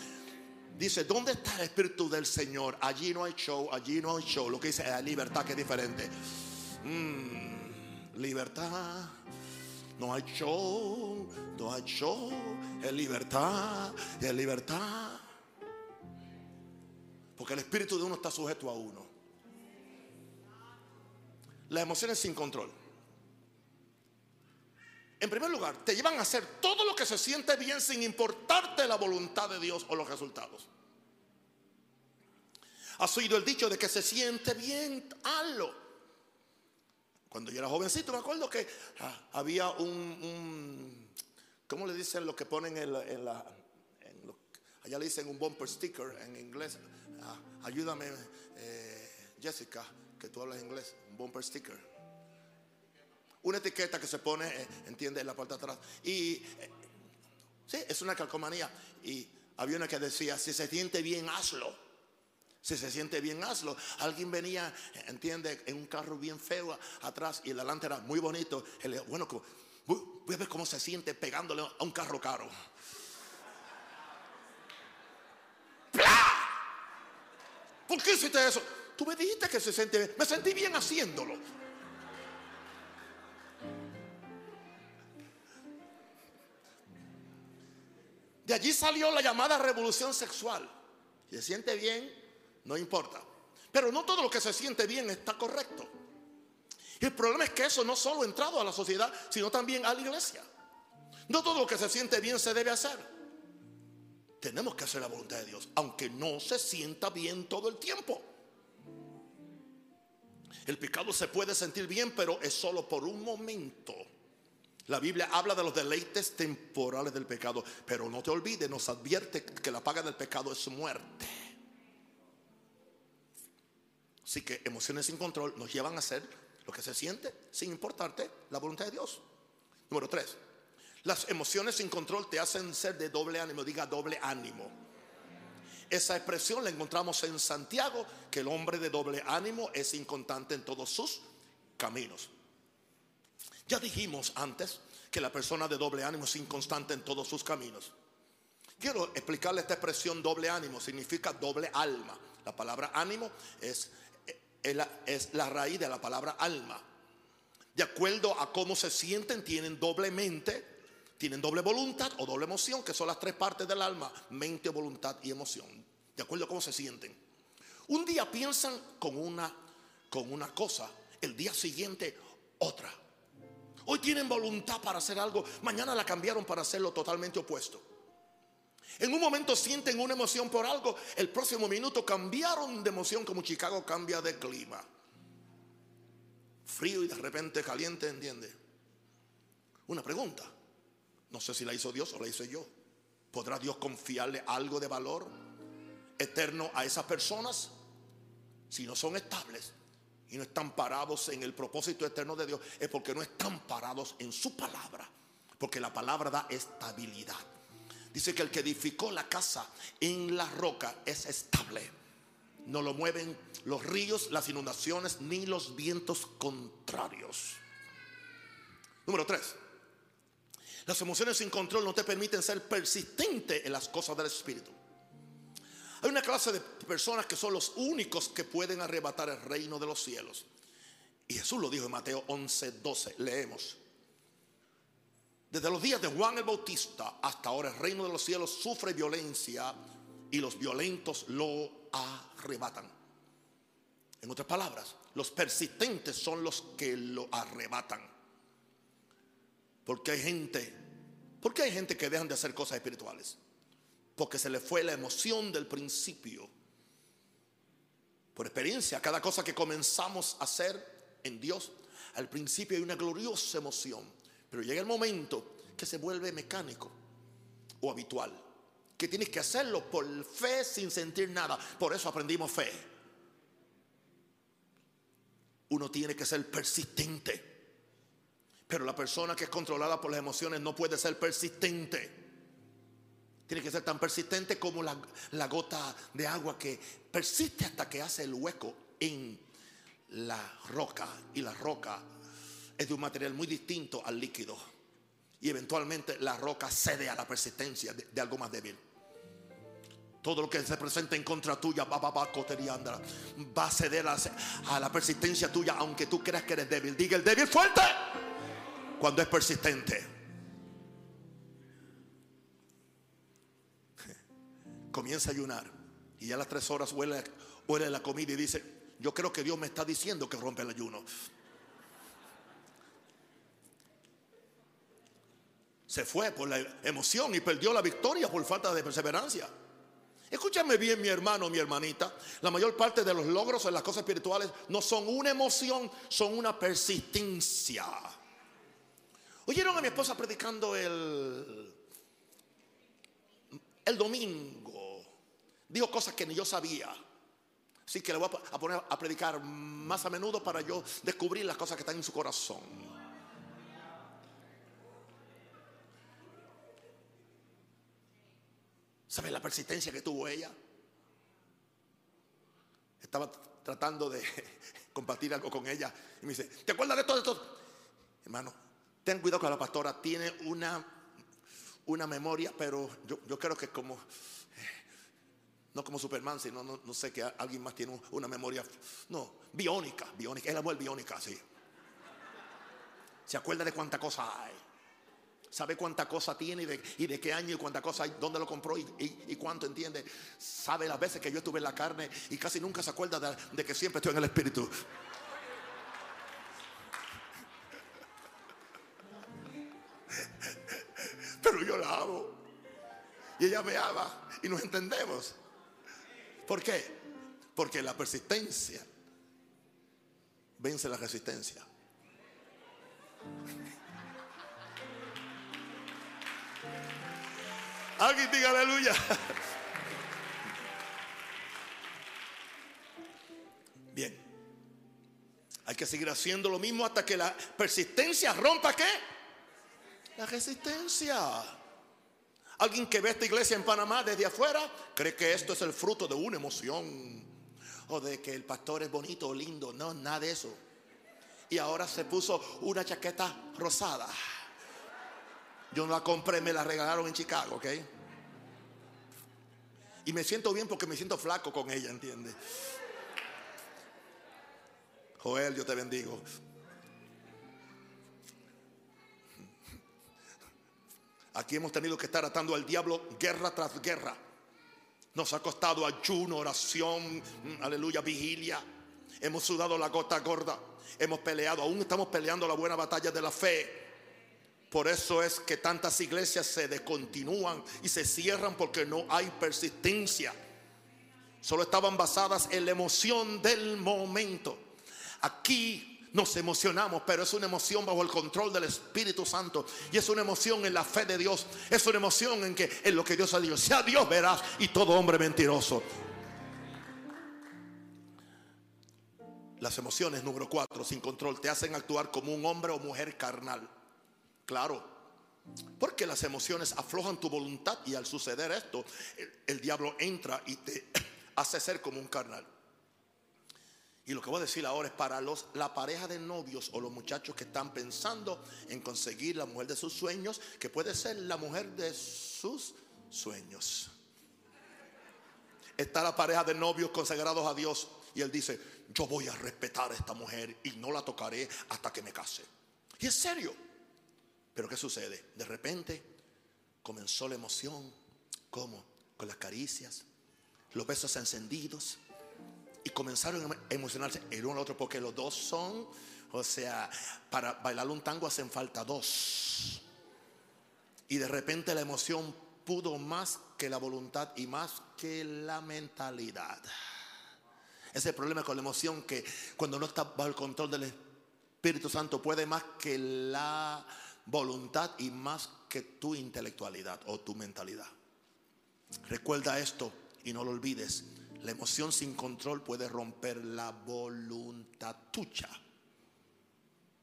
Dice, ¿dónde está el Espíritu del Señor? Allí no hay show, allí no hay show. Lo que dice es libertad que es diferente. Mm, libertad. No hay show, no hay show, es libertad, es libertad. Porque el espíritu de uno está sujeto a uno. Las emociones sin control. En primer lugar, te llevan a hacer todo lo que se siente bien sin importarte la voluntad de Dios o los resultados. Has oído el dicho de que se siente bien, hazlo. Cuando yo era jovencito me acuerdo que ah, había un, ¿cómo le dicen lo que ponen en la... allá le dicen un bumper sticker en inglés. Ah, ayúdame, eh, Jessica, que tú hablas inglés. Un bumper sticker. Una etiqueta que se pone, eh, entiende, en la parte de atrás. Y eh, sí, es una calcomanía. Y había una que decía, si se siente bien, hazlo. Si se siente bien, hazlo. Alguien venía, entiende, en un carro bien feo atrás y el delante era muy bonito. Él, bueno, voy a ver cómo se siente pegándole a un carro caro. ¿Por qué hiciste eso? Tú me dijiste que se siente bien. Me sentí bien haciéndolo. De allí salió la llamada revolución sexual. Se siente bien, no importa. Pero no todo lo que se siente bien está correcto. El problema es que eso no solo ha entrado a la sociedad, sino también a la iglesia. No todo lo que se siente bien se debe hacer. Tenemos que hacer la voluntad de Dios, aunque no se sienta bien todo el tiempo. El pecado se puede sentir bien, pero es solo por un momento. La Biblia habla de los deleites temporales del pecado, pero no te olvides, nos advierte que la paga del pecado es muerte. Así que emociones sin control nos llevan a hacer lo que se siente sin importarte la voluntad de Dios. Número tres, las emociones sin control te hacen ser de doble ánimo, diga doble ánimo. Esa expresión la encontramos en Santiago, que el hombre de doble ánimo es inconstante en todos sus caminos. Ya dijimos antes que la persona de doble ánimo es inconstante en todos sus caminos. Quiero explicarle esta expresión doble ánimo, significa doble alma. La palabra ánimo es, la, es la raíz de la palabra alma. De acuerdo a cómo se sienten, tienen doble mente, tienen doble voluntad o doble emoción, que son las tres partes del alma, mente, voluntad y emoción. De acuerdo a cómo se sienten. Un día piensan con una, con una cosa, el día siguiente otra. Hoy tienen voluntad para hacer algo, mañana la cambiaron para hacerlo totalmente opuesto. En un momento sienten una emoción por algo, el próximo minuto cambiaron de emoción como Chicago cambia de clima. Frío y de repente caliente, ¿entiende? Una pregunta. No sé si la hizo Dios o la hice yo. ¿Podrá Dios confiarle algo de valor eterno a esas personas si no son estables? y no están parados en el propósito eterno de Dios, es porque no están parados en su palabra. Porque la palabra da estabilidad. Dice que el que edificó la casa en la roca es estable. No lo mueven los ríos, las inundaciones, ni los vientos contrarios. Número tres. Las emociones sin control no te permiten ser persistente en las cosas del Espíritu. Hay una clase de personas que son los únicos que pueden arrebatar el reino de los cielos. Y Jesús lo dijo en Mateo 11, 12. Leemos. Desde los días de Juan el Bautista hasta ahora el reino de los cielos sufre violencia y los violentos lo arrebatan. En otras palabras, los persistentes son los que lo arrebatan. Porque hay gente, porque hay gente que dejan de hacer cosas espirituales porque se le fue la emoción del principio. Por experiencia, cada cosa que comenzamos a hacer en Dios, al principio hay una gloriosa emoción, pero llega el momento que se vuelve mecánico o habitual, que tienes que hacerlo por fe sin sentir nada. Por eso aprendimos fe. Uno tiene que ser persistente, pero la persona que es controlada por las emociones no puede ser persistente. Tiene que ser tan persistente como la, gota de agua que persiste hasta que hace el hueco en la roca. Y la roca es de un material muy distinto al líquido. Y eventualmente la roca cede a la persistencia de, algo más débil. Todo lo que se presenta en contra tuya va, va, va, va a ceder a, a la persistencia tuya, aunque tú creas que eres débil. Diga el débil fuerte cuando es persistente. comienza a ayunar y ya a las tres horas huele, huele la comida y dice, yo creo que Dios me está diciendo que rompe el ayuno. Se fue por la emoción y perdió la victoria por falta de perseverancia. Escúchame bien, mi hermano, mi hermanita. La mayor parte de los logros en las cosas espirituales no son una emoción, son una persistencia. Oyeron a mi esposa predicando el, el domingo dijo cosas que ni yo sabía. Así que le voy a poner a predicar más a menudo para yo descubrir las cosas que están en su corazón. ¿Sabe la persistencia que tuvo ella? Estaba tratando de compartir algo con ella y me dice, ¿te acuerdas de todo esto? Hermano, ten cuidado con la pastora, tiene una, una memoria, pero yo, yo creo que como no como Superman, sino no, sé que alguien más tiene una memoria. No, biónica, biónica. Es la mujer biónica, sí. Se acuerda de cuánta cosa hay. Sabe cuánta cosa tiene y de, qué año y cuánta cosa hay, dónde lo compró y, cuánto entiende. Sabe las veces que yo estuve en la carne y casi nunca se acuerda de, de que siempre estoy en el espíritu. Pero yo la amo. Y ella me ama y nos entendemos. ¿Por qué? Porque la persistencia vence la resistencia. Alguien diga aleluya. Bien. Hay que seguir haciendo lo mismo hasta que la persistencia rompa qué? La resistencia. Alguien que ve esta iglesia en Panamá desde afuera cree que esto es el fruto de una emoción o de que el pastor es bonito o lindo. No, nada de eso. Y ahora se puso una chaqueta rosada. Yo no la compré, me la regalaron en Chicago, ¿ok? Y me siento bien porque me siento flaco con ella, ¿entiendes? Joel, yo te bendigo. Aquí hemos tenido que estar atando al diablo guerra tras guerra. Nos ha costado ayuno, oración, aleluya, vigilia. Hemos sudado la gota gorda. Hemos peleado, aún estamos peleando la buena batalla de la fe. Por eso es que tantas iglesias se descontinúan y se cierran porque no hay persistencia. Solo estaban basadas en la emoción del momento. Aquí nos emocionamos, pero es una emoción bajo el control del Espíritu Santo. Y es una emoción en la fe de Dios. Es una emoción en que en lo que Dios ha dicho, sea Dios verás y todo hombre mentiroso. Las emociones, número cuatro, sin control, te hacen actuar como un hombre o mujer carnal. Claro, porque las emociones aflojan tu voluntad y al suceder esto, el, diablo entra y te hace ser como un carnal. Y lo que voy a decir ahora es para los, la pareja de novios o los muchachos que están pensando en conseguir la mujer de sus sueños, que puede ser la mujer de sus sueños. Está la pareja de novios consagrados a Dios y él dice, yo voy a respetar a esta mujer y no la tocaré hasta que me case. Y es serio. Pero ¿qué sucede? De repente comenzó la emoción, ¿cómo? Con las caricias, los besos encendidos, y comenzaron a emocionarse el uno al otro porque los dos son, o sea, para bailar un tango hacen falta dos. Y de repente la emoción pudo más que la voluntad y más que la mentalidad. Ese es el problema con la emoción que cuando no está bajo el control del Espíritu Santo puede más que la voluntad y más que tu intelectualidad o tu mentalidad. Recuerda esto y no lo olvides. La emoción sin control puede romper la voluntad tuya.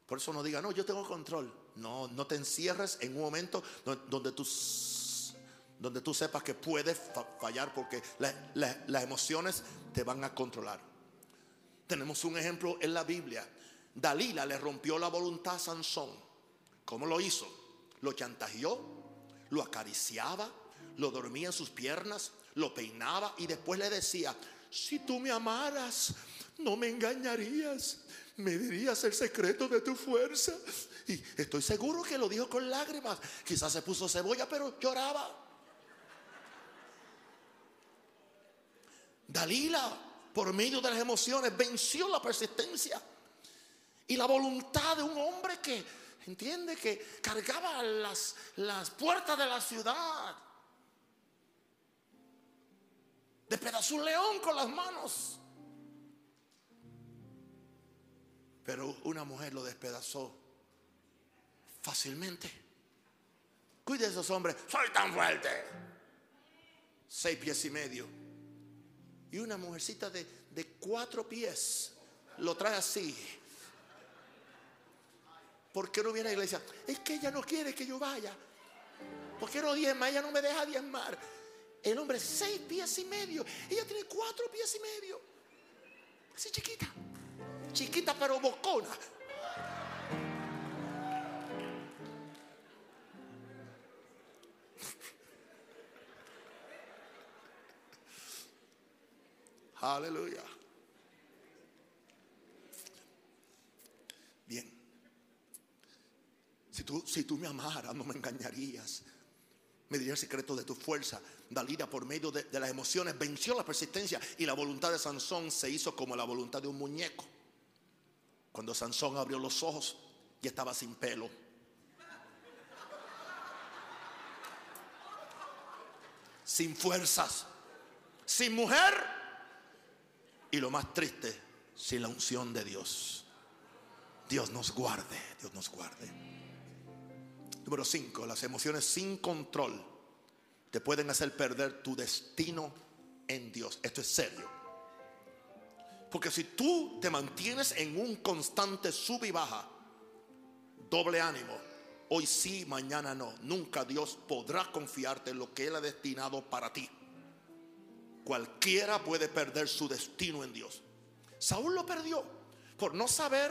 Por eso no diga, no, yo tengo control. No, no te encierres en un momento donde tú, donde tú sepas que puedes fallar porque las emociones te van a controlar. Tenemos un ejemplo en la Biblia. Dalila le rompió la voluntad a Sansón. ¿Cómo lo hizo? Lo chantajeó, lo acariciaba, lo dormía en sus piernas, lo peinaba y después le decía, si tú me amaras, no me engañarías, me dirías el secreto de tu fuerza. Y estoy seguro que lo dijo con lágrimas. Quizás se puso cebolla, pero lloraba. Dalila, por medio de las emociones, venció la persistencia y la voluntad de un hombre que, entiende, que cargaba las, las puertas de la ciudad Despedazó un león con las manos. Pero una mujer lo despedazó fácilmente. Cuide esos hombres. Soy tan fuerte. Seis pies y medio. Y una mujercita de, de cuatro pies lo trae así. ¿Por qué no viene a la iglesia? Es que ella no quiere que yo vaya. ¿Por qué no diezma? Ella no me deja diezmar. El hombre seis pies y medio. Ella tiene cuatro pies y medio. Así chiquita. Chiquita pero bocona. Aleluya. Bien. Si tú, si tú me amaras, no me engañarías. Diría el secreto de tu fuerza. Dalila, por medio de, las emociones, venció la persistencia y la voluntad de Sansón se hizo como la voluntad de un muñeco. Cuando Sansón abrió los ojos, ya estaba sin pelo. Sin fuerzas, sin mujer y lo más triste, sin la unción de Dios. Dios nos guarde, Dios nos guarde. Número 5, las emociones sin control te pueden hacer perder tu destino en Dios. Esto es serio. Porque si tú te mantienes en un constante sub y baja, doble ánimo, hoy sí, mañana no, nunca Dios podrá confiarte en lo que Él ha destinado para ti. Cualquiera puede perder su destino en Dios. Saúl lo perdió por no saber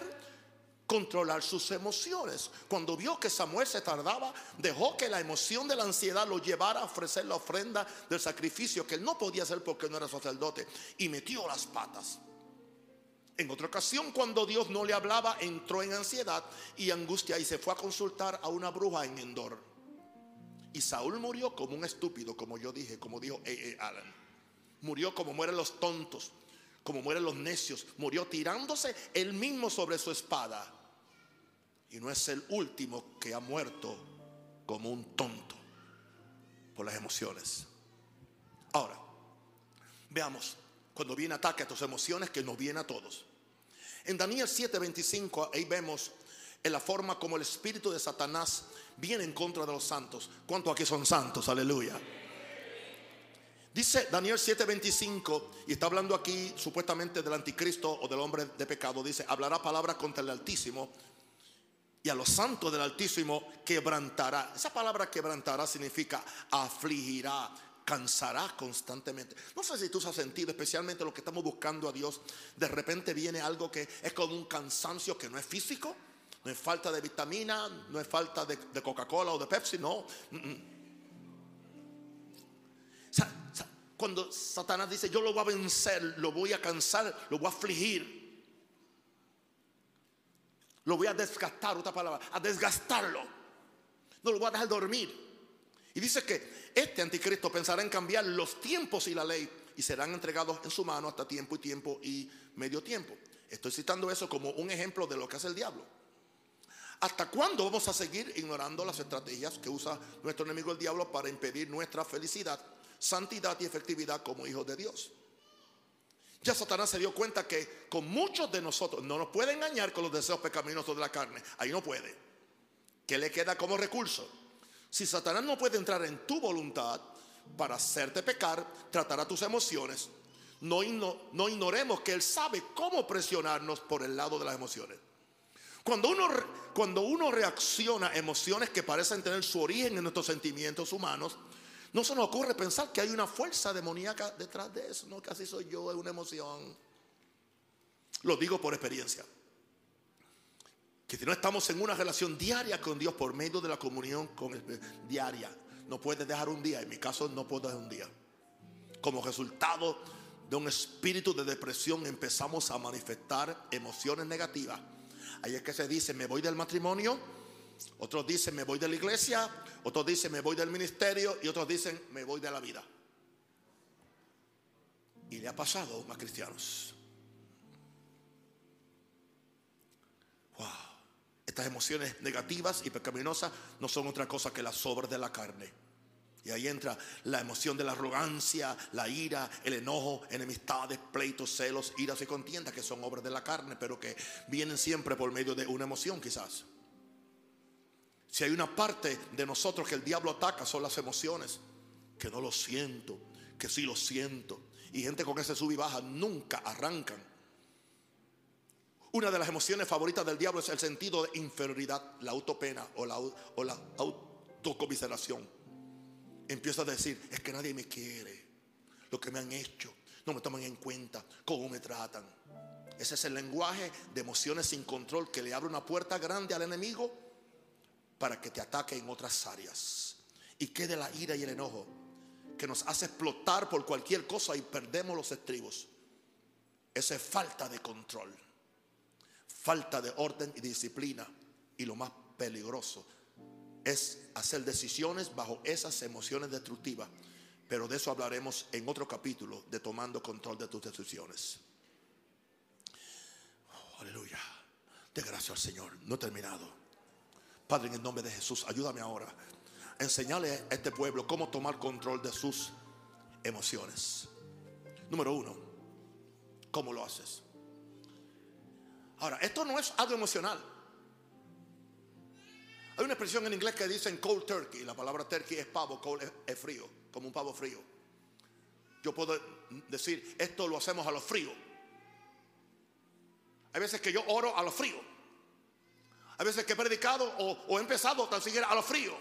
controlar sus emociones. Cuando vio que Samuel se tardaba, dejó que la emoción de la ansiedad lo llevara a ofrecer la ofrenda del sacrificio que él no podía hacer porque no era sacerdote y metió las patas. En otra ocasión, cuando Dios no le hablaba, entró en ansiedad y angustia y se fue a consultar a una bruja en Endor. Y Saúl murió como un estúpido, como yo dije, como dijo A. Allen. Murió como mueren los tontos, como mueren los necios. Murió tirándose él mismo sobre su espada y no es el último que ha muerto como un tonto por las emociones. Ahora, veamos, cuando viene ataque a tus emociones, que nos viene a todos. En Daniel 7:25, ahí vemos en la forma como el espíritu de Satanás viene en contra de los santos. ¿Cuántos aquí son santos? Aleluya. Dice Daniel 7:25, y está hablando aquí supuestamente del anticristo o del hombre de pecado, dice, hablará palabras contra el Altísimo y a los santos del Altísimo quebrantará. Esa palabra quebrantará significa afligirá, cansará constantemente. No sé si tú has sentido, especialmente lo que estamos buscando a Dios, de repente viene algo que es como un cansancio que no es físico, no es falta de vitamina, no es falta de, Coca-Cola o de Pepsi, no. cuando Satanás dice, yo lo voy a vencer, lo voy a cansar, lo voy a afligir, lo voy a desgastar, otra palabra, a desgastarlo. No lo voy a dejar dormir. Y dice que este anticristo pensará en cambiar los tiempos y la ley y serán entregados en su mano hasta tiempo y tiempo y medio tiempo. Estoy citando eso como un ejemplo de lo que hace el diablo. ¿Hasta cuándo vamos a seguir ignorando las estrategias que usa nuestro enemigo el diablo para impedir nuestra felicidad, santidad y efectividad como hijos de Dios? Ya Satanás se dio cuenta que con muchos de nosotros no nos puede engañar con los deseos pecaminosos de la carne. Ahí no puede. ¿Qué le queda como recurso? Si Satanás no puede entrar en tu voluntad para hacerte pecar, tratará tus emociones. No, no ignoremos que Él sabe cómo presionarnos por el lado de las emociones. Cuando uno, cuando uno reacciona a emociones que parecen tener su origen en nuestros sentimientos humanos, no se nos ocurre pensar que hay una fuerza demoníaca detrás de eso. No, casi soy yo, es una emoción. Lo digo por experiencia. Que si no estamos en una relación diaria con Dios por medio de la comunión diaria, no puedes dejar un día. En mi caso, no puedo dejar un día. Como resultado de un espíritu de depresión, empezamos a manifestar emociones negativas. Ahí es que se dice: Me voy del matrimonio otros dicen me voy de la iglesia, otros dicen me voy del ministerio y otros dicen me voy de la vida. Y le ha pasado a cristianos. Wow. Estas emociones negativas y pecaminosas no son otra cosa que las obras de la carne. Y ahí entra la emoción de la arrogancia, la ira, el enojo, enemistades, pleitos, celos, iras y contiendas, que son obras de la carne, pero que vienen siempre por medio de una emoción quizás. Si hay una parte de nosotros que el diablo ataca son las emociones. Que no lo siento, que sí lo siento. Y gente con ese sub y baja nunca arrancan. Una de las emociones favoritas del diablo es el sentido de inferioridad, la autopena o la, o autocomiseración. Empieza a decir, es que nadie me quiere. Lo que me han hecho, no me toman en cuenta, cómo me tratan. Ese es el lenguaje de emociones sin control que le abre una puerta grande al enemigo para que te ataque en otras áreas. Y quede la ira y el enojo que nos hace explotar por cualquier cosa y perdemos los estribos. Esa es falta de control, falta de orden y disciplina. Y lo más peligroso es hacer decisiones bajo esas emociones destructivas. Pero de eso hablaremos en otro capítulo de tomando control de tus decisiones. Oh, aleluya. De gracias al Señor. No he terminado. Padre, en el nombre de Jesús, ayúdame ahora a enseñarle a este pueblo cómo tomar control de sus emociones. Número uno, ¿cómo lo haces? Ahora, esto no es algo emocional. Hay una expresión en inglés que dicen cold turkey. La palabra turkey es pavo, cold es, frío, como un pavo frío. Yo puedo decir, esto lo hacemos a lo frío. Hay veces que yo oro a lo frío. A veces que he predicado o, he empezado tan siquiera a lo frío.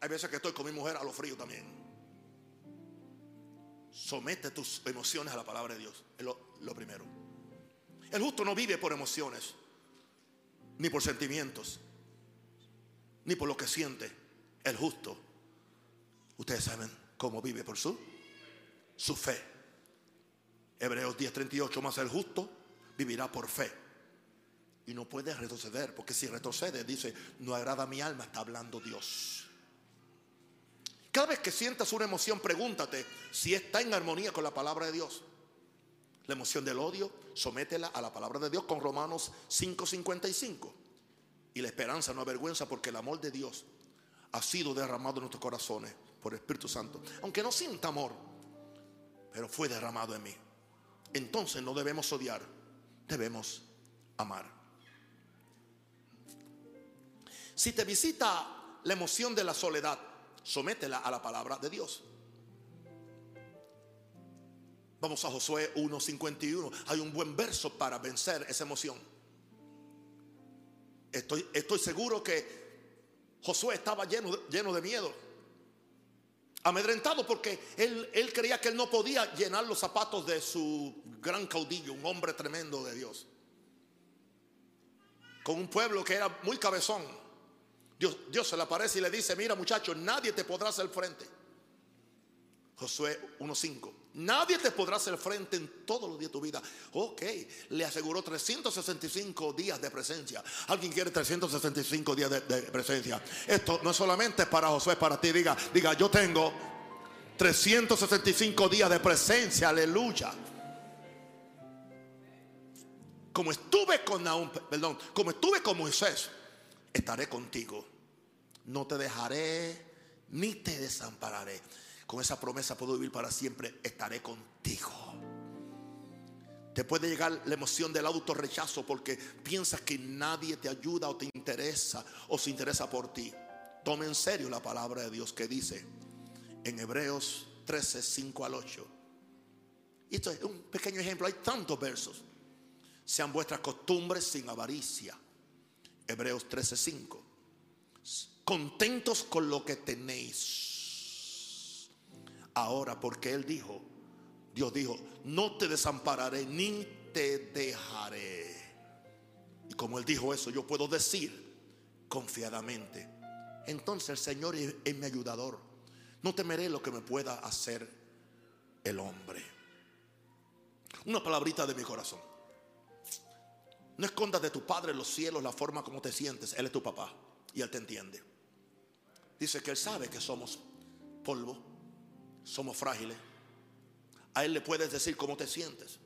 Hay veces que estoy con mi mujer a lo frío también. Somete tus emociones a la palabra de Dios. Es lo, lo primero. El justo no vive por emociones, ni por sentimientos, ni por lo que siente. El justo, ustedes saben cómo vive por su, su fe. Hebreos 10:38 más el justo vivirá por fe. Y no puede retroceder, porque si retrocede, dice, no agrada mi alma, está hablando Dios. Cada vez que sientas una emoción, pregúntate si está en armonía con la palabra de Dios. La emoción del odio, sométela a la palabra de Dios con Romanos 5:55. Y la esperanza no avergüenza porque el amor de Dios ha sido derramado en nuestros corazones por el Espíritu Santo. Aunque no sienta amor, pero fue derramado en mí. Entonces no debemos odiar, debemos amar. Si te visita la emoción de la soledad, sométela a la palabra de Dios. Vamos a Josué 1.51. Hay un buen verso para vencer esa emoción. Estoy, estoy seguro que Josué estaba lleno, lleno de miedo. Amedrentado porque él, él creía que él no podía llenar los zapatos de su gran caudillo, un hombre tremendo de Dios. Con un pueblo que era muy cabezón. Dios, se le aparece y le dice, mira muchacho, nadie te podrá hacer frente. Josué 1.5. Nadie te podrá hacer frente en todos los días de tu vida. Ok, le aseguró 365 días de presencia. ¿Alguien quiere 365 días de, presencia? Esto no es solamente para Josué, para ti. Diga, diga, yo tengo 365 días de presencia. Aleluya. Como estuve con Naum, perdón, como estuve con Moisés, estaré contigo. No te dejaré ni te desampararé. Con esa promesa puedo vivir para siempre. Estaré contigo. Te puede llegar la emoción del autorrechazo porque piensas que nadie te ayuda o te interesa o se interesa por ti. Tome en serio la palabra de Dios que dice en Hebreos 13, 5 al 8. Y esto es un pequeño ejemplo. Hay tantos versos. Sean vuestras costumbres sin avaricia. Hebreos 13, 5. Contentos con lo que tenéis ahora, porque Él dijo, Dios dijo, no te desampararé ni te dejaré. Y como Él dijo eso, yo puedo decir confiadamente, entonces el Señor es, mi ayudador. No temeré lo que me pueda hacer el hombre. Una palabrita de mi corazón. No escondas de tu Padre en los cielos la forma como te sientes. Él es tu papá y Él te entiende. Dice que Él sabe que somos polvo somos frágiles. A Él le puedes decir cómo te sientes.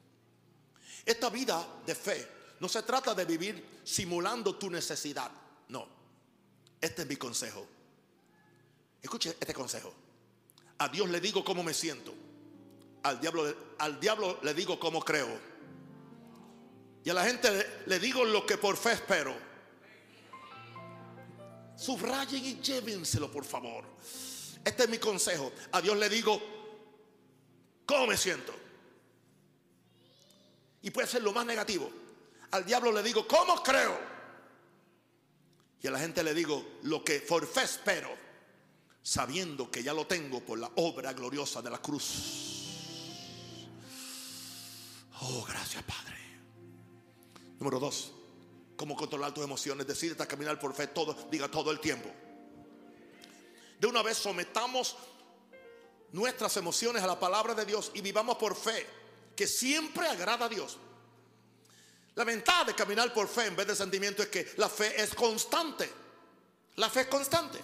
Esta vida de fe no se trata de vivir simulando tu necesidad. No. Este es mi consejo. Escuche este consejo. A Dios le digo cómo me siento. Al diablo, al diablo le digo cómo creo. Y a la gente le, digo lo que por fe espero. Subrayen y llévenselo, por favor. Este es mi consejo. A Dios le digo, ¿cómo me siento? Y puede ser lo más negativo. Al diablo le digo, ¿cómo creo? Y a la gente le digo, lo que por fe espero, sabiendo que ya lo tengo por la obra gloriosa de la cruz. Oh, gracias Padre. Número dos, cómo controlar tus emociones. Decídete a caminar por fe todo, diga todo el tiempo de una vez sometamos nuestras emociones a la palabra de Dios y vivamos por fe, que siempre agrada a Dios. La ventaja de caminar por fe en vez de sentimiento es que la fe es constante. La fe es constante.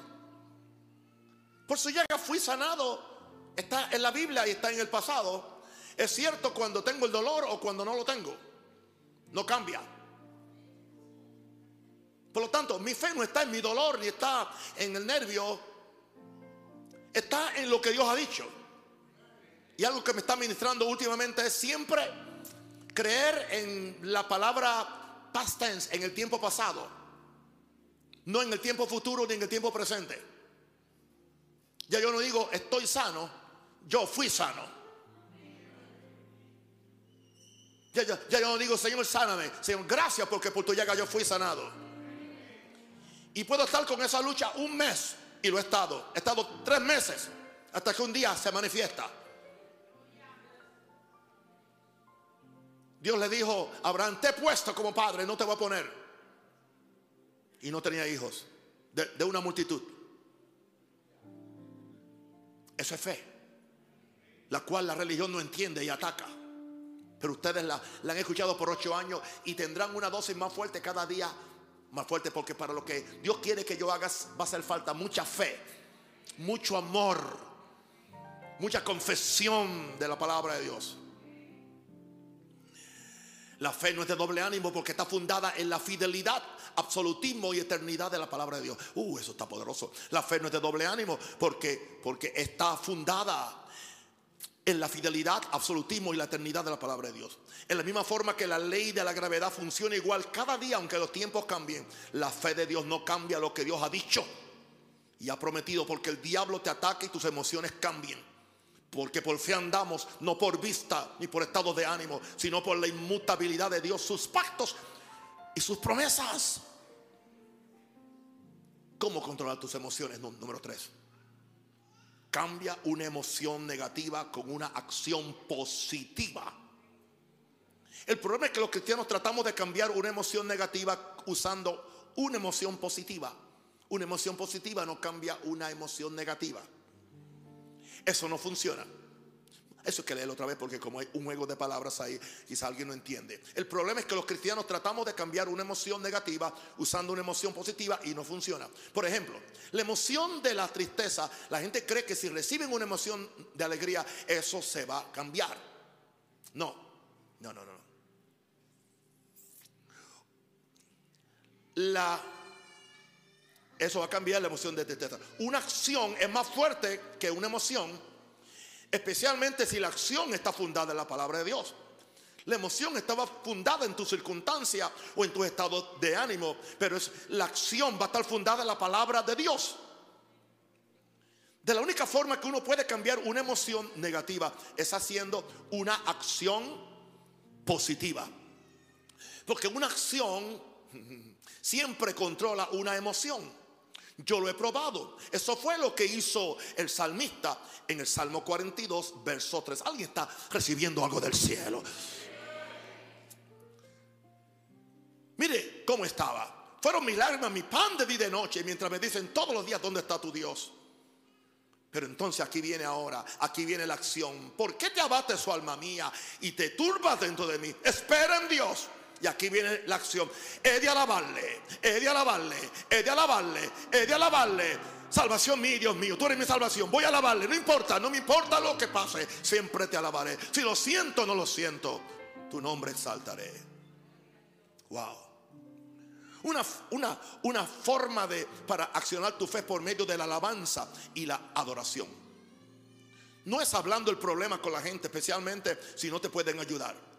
Por si ya fui sanado, está en la Biblia y está en el pasado. Es cierto cuando tengo el dolor o cuando no lo tengo. No cambia. Por lo tanto, mi fe no está en mi dolor ni está en el nervio está en lo que Dios ha dicho. Y algo que me está ministrando últimamente es siempre creer en la palabra past tense, en el tiempo pasado. No en el tiempo futuro ni en el tiempo presente. Ya yo no digo estoy sano, yo fui sano. Ya, ya, yo no digo Señor, sáname. Señor, gracias porque por tu llaga yo fui sanado. Y puedo estar con esa lucha un mes y lo he estado. He estado tres meses hasta que un día se manifiesta. Dios le dijo Abraham, te he puesto como padre, no te voy a poner. Y no tenía hijos de, una multitud. Eso es fe, la cual la religión no entiende y ataca. Pero ustedes la, han escuchado por ocho años y tendrán una dosis más fuerte cada día, más fuerte, porque para lo que Dios quiere que yo haga va a hacer falta mucha fe, mucho amor, mucha confesión de la palabra de Dios. La fe no es de doble ánimo porque está fundada en la fidelidad, absolutismo y eternidad de la palabra de Dios. Uh, eso está poderoso. La fe no es de doble ánimo porque, porque está fundada en la fidelidad, absolutismo y la eternidad de la palabra de Dios. En la misma forma que la ley de la gravedad funciona igual cada día, aunque los tiempos cambien, la fe de Dios no cambia lo que Dios ha dicho y ha prometido porque el diablo te ataca y tus emociones cambien. Porque por fe andamos, no por vista ni por estado de ánimo, sino por la inmutabilidad de Dios, sus pactos y sus promesas. ¿Cómo controlar tus emociones? Número tres. Cambia una emoción negativa con una acción positiva. El problema es que los cristianos tratamos de cambiar una emoción negativa usando una emoción positiva. Una emoción positiva no cambia una emoción negativa. Eso no funciona. Eso hay que leerlo otra vez porque como hay un juego de palabras ahí, quizá alguien no entiende. El problema es que los cristianos tratamos de cambiar una emoción negativa usando una emoción positiva y no funciona. Por ejemplo, la emoción de la tristeza, la gente cree que si reciben una emoción de alegría, eso se va a cambiar. No, no, no, no. La eso va a cambiar la emoción de tristeza. Una acción es más fuerte que una emoción, especialmente si la acción está fundada en la palabra de Dios. La emoción estaba fundada en tu circunstancia o en tu estado de ánimo, pero es, la acción va a estar fundada en la palabra de Dios. De la única forma que uno puede cambiar una emoción negativa es haciendo una acción positiva. Porque una acción siempre controla una emoción. Yo lo he probado. Eso fue lo que hizo el salmista en el Salmo 42, verso 3. Alguien está recibiendo algo del cielo. Mire cómo estaba. Fueron mis lágrimas, mi pan de día y de noche, mientras me dicen todos los días dónde está tu Dios. Pero entonces aquí viene ahora, aquí viene la acción. ¿Por qué te abate su alma mía y te turbas dentro de mí? Espera en Dios. Y aquí viene la acción. He de alabarle, he de alabarle, he de alabarle, he de alabarle. Salvación mía, Dios mío, tú eres mi salvación. Voy a alabarle, no importa, no me importa lo que pase, siempre te alabaré. Si lo siento, no lo siento, tu nombre exaltaré. Wow. Una, una, una forma de, para accionar tu fe por medio de la alabanza y la adoración. No es hablando el problema con la gente, especialmente si no te pueden ayudar.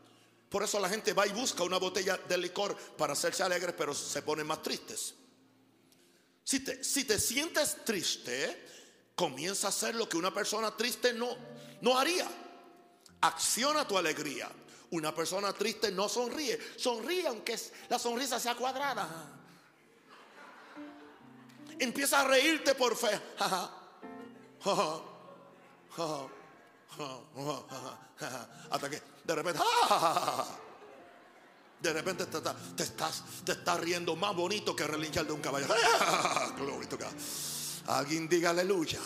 Por eso la gente va y busca una botella de licor para hacerse alegres, pero se ponen más tristes. Si te, si te sientes triste, comienza a hacer lo que una persona triste no, no haría. Acciona tu alegría. Una persona triste no sonríe. Sonríe aunque la sonrisa sea cuadrada. Empieza a reírte por fe. Hasta que de repente, de repente te, estás, riendo más bonito que relinchar de un caballo. Alguien diga aleluya.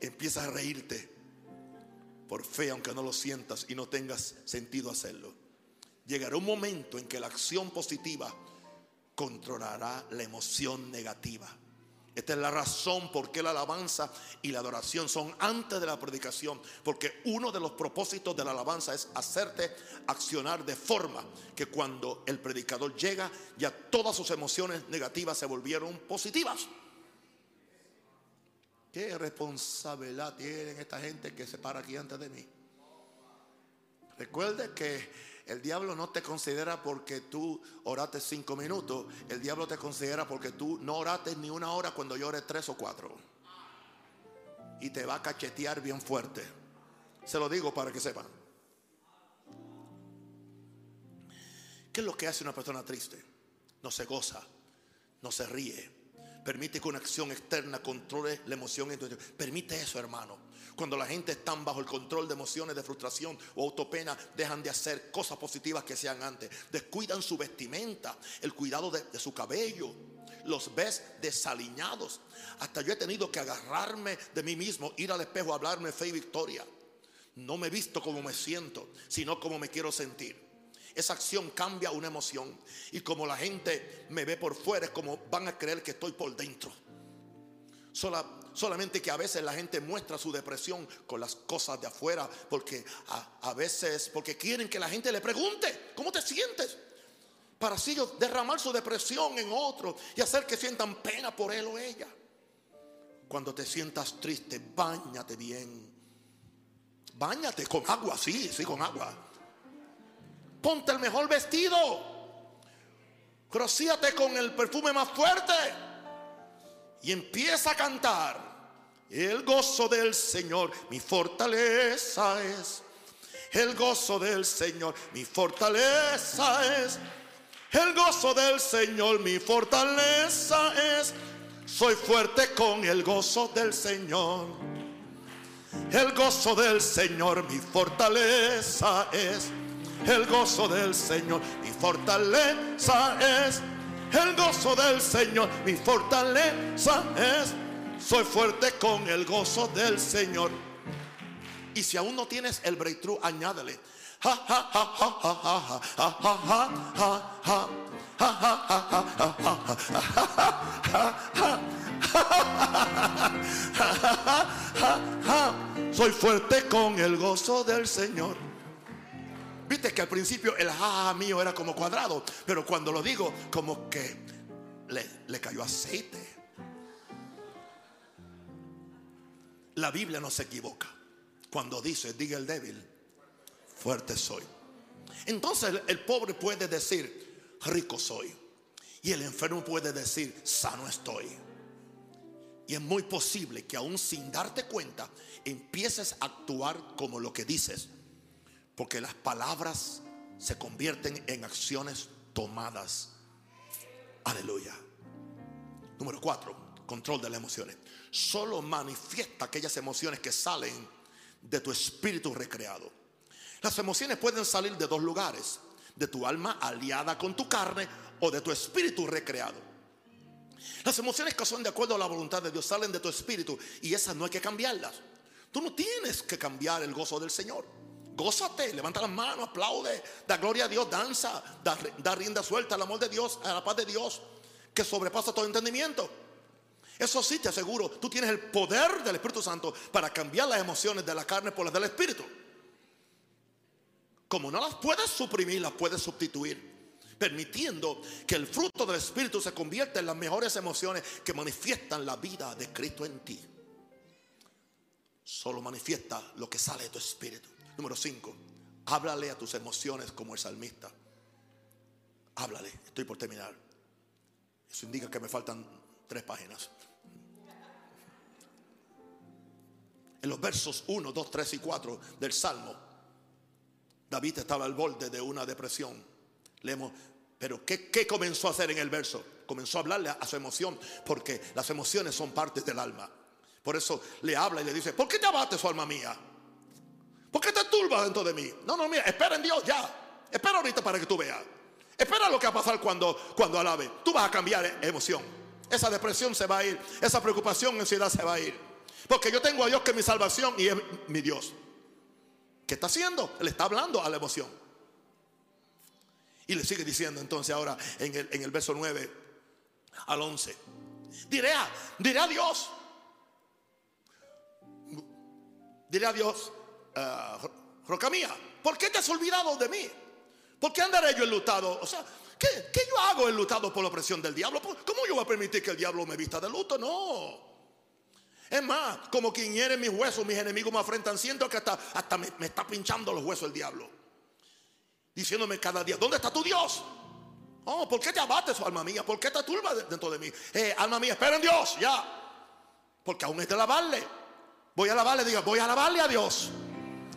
Empiezas a reírte por fe, aunque no lo sientas y no tengas sentido hacerlo. Llegará un momento en que la acción positiva controlará la emoción negativa. Esta es la razón por qué la alabanza y la adoración son antes de la predicación. Porque uno de los propósitos de la alabanza es hacerte accionar de forma que cuando el predicador llega, ya todas sus emociones negativas se volvieron positivas. ¿Qué responsabilidad tienen esta gente que se para aquí antes de mí? Recuerde que el diablo no te considera porque tú oraste cinco minutos. El diablo te considera porque tú no oraste ni una hora cuando llores tres o cuatro. Y te va a cachetear bien fuerte. Se lo digo para que sepan. ¿Qué es lo que hace una persona triste? No se goza, no se ríe, Permite que una acción externa controle la emoción. Permite eso, hermano. Cuando la gente está bajo el control de emociones de frustración o autopena, dejan de hacer cosas positivas que sean antes. Descuidan su vestimenta, el cuidado de, su cabello. Los ves desaliñados. Hasta yo he tenido que agarrarme de mí mismo, ir al espejo, hablarme fe y victoria. No me he visto como me siento, sino como me quiero sentir. Esa acción cambia una emoción. Y como la gente me ve por fuera, es como van a creer que estoy por dentro. Solamente que a veces la gente muestra su depresión con las cosas de afuera. Porque a, veces, porque quieren que la gente le pregunte, ¿cómo te sientes? Para así derramar su depresión en otro y hacer que sientan pena por él o ella. Cuando te sientas triste, bañate bien. Báñate con agua, sí, sí, con agua Ponte el mejor vestido. Crocíate con el perfume más fuerte. Y empieza a cantar. El gozo del Señor, mi fortaleza es. El gozo del Señor, mi fortaleza es. El gozo del Señor, mi fortaleza es. Soy fuerte con el gozo del Señor. El gozo del Señor, mi fortaleza es el gozo del Señor, mi fortaleza es. El gozo del Señor, mi fortaleza es. Soy fuerte con el gozo del Señor. Y si aún no tiees el breakthrough, añádele. Soy fuerte con el gozo del Señor. Viste que al principio el jaja mío era como cuadrado, pero cuando lo digo, como que le, cayó aceite. La Biblia no se equivoca. Cuando dice, diga el débil, fuerte soy. Entonces el pobre puede decir, rico soy. Y el enfermo puede decir, sano estoy. Y es muy posible que aún sin darte cuenta, empieces a actuar como lo que dices. Porque las palabras se convierten en acciones tomadas. Aleluya. Número cuatro, control de las emociones. Solo manifiesta aquellas emociones que salen de tu espíritu recreado. Las emociones pueden salir de dos lugares. De tu alma aliada con tu carne o de tu espíritu recreado. Las emociones que son de acuerdo a la voluntad de Dios salen de tu espíritu y esas no hay que cambiarlas. Tú no tienes que cambiar el gozo del Señor. Gózate, levanta las manos, aplaude, da gloria a Dios, danza, da, rienda suelta al amor de Dios, a la paz de Dios, que sobrepasa todo entendimiento. Eso sí te aseguro, tú tienes el poder del Espíritu Santo para cambiar las emociones de la carne por las del Espíritu. Como no las puedes suprimir, las puedes sustituir permitiendo que el fruto del Espíritu se convierta en las mejores emociones que manifiestan la vida de Cristo en ti. Solo manifiesta lo que sale de tu espíritu. Número 5. Háblale a tus emociones como el salmista. Háblale. Estoy por terminar. Eso indica que me faltan tres páginas. En los versos 1, 2, 3 y 4 del Salmo, David estaba al borde de una depresión. Leemos, pero ¿qué, ¿qué, comenzó a hacer en el verso? Comenzó a hablarle a su emoción, porque las emociones son partes del alma. Por eso le habla y le dice, ¿por qué te abates, su alma mía? ¿Por qué te turbas dentro de mí? No, no, mira, espera en Dios ya. Espera ahorita para que tú veas. Espera lo que va a pasar cuando, cuando alabe. Tú vas a cambiar emoción. Esa depresión se va a ir. Esa preocupación, ansiedad se va a ir. Porque yo tengo a Dios que es mi salvación y es mi Dios. ¿Qué está haciendo? Le está hablando a la emoción. Y le sigue diciendo entonces ahora en el, en el verso 9 al 11. Diré a, diré a Dios. Diré a Dios uh, roca mía, ¿por qué te has olvidado de mí? ¿Por qué andaré yo enlutado? O sea, ¿qué, ¿qué, yo hago enlutado por la opresión del diablo? ¿Cómo yo voy a permitir que el diablo me vista de luto? No. Es más, como quien hiere mis huesos, mis enemigos me afrentan. Siento que hasta, hasta me, está pinchando los huesos el diablo. Diciéndome cada día, ¿dónde está tu Dios? Oh, ¿por qué te abates, oh, alma mía? ¿Por qué te turba dentro de mí? Eh, alma mía, espera en Dios, ya. Porque aún es de alabarle. Voy a alabarle, diga, voy a alabarle a Dios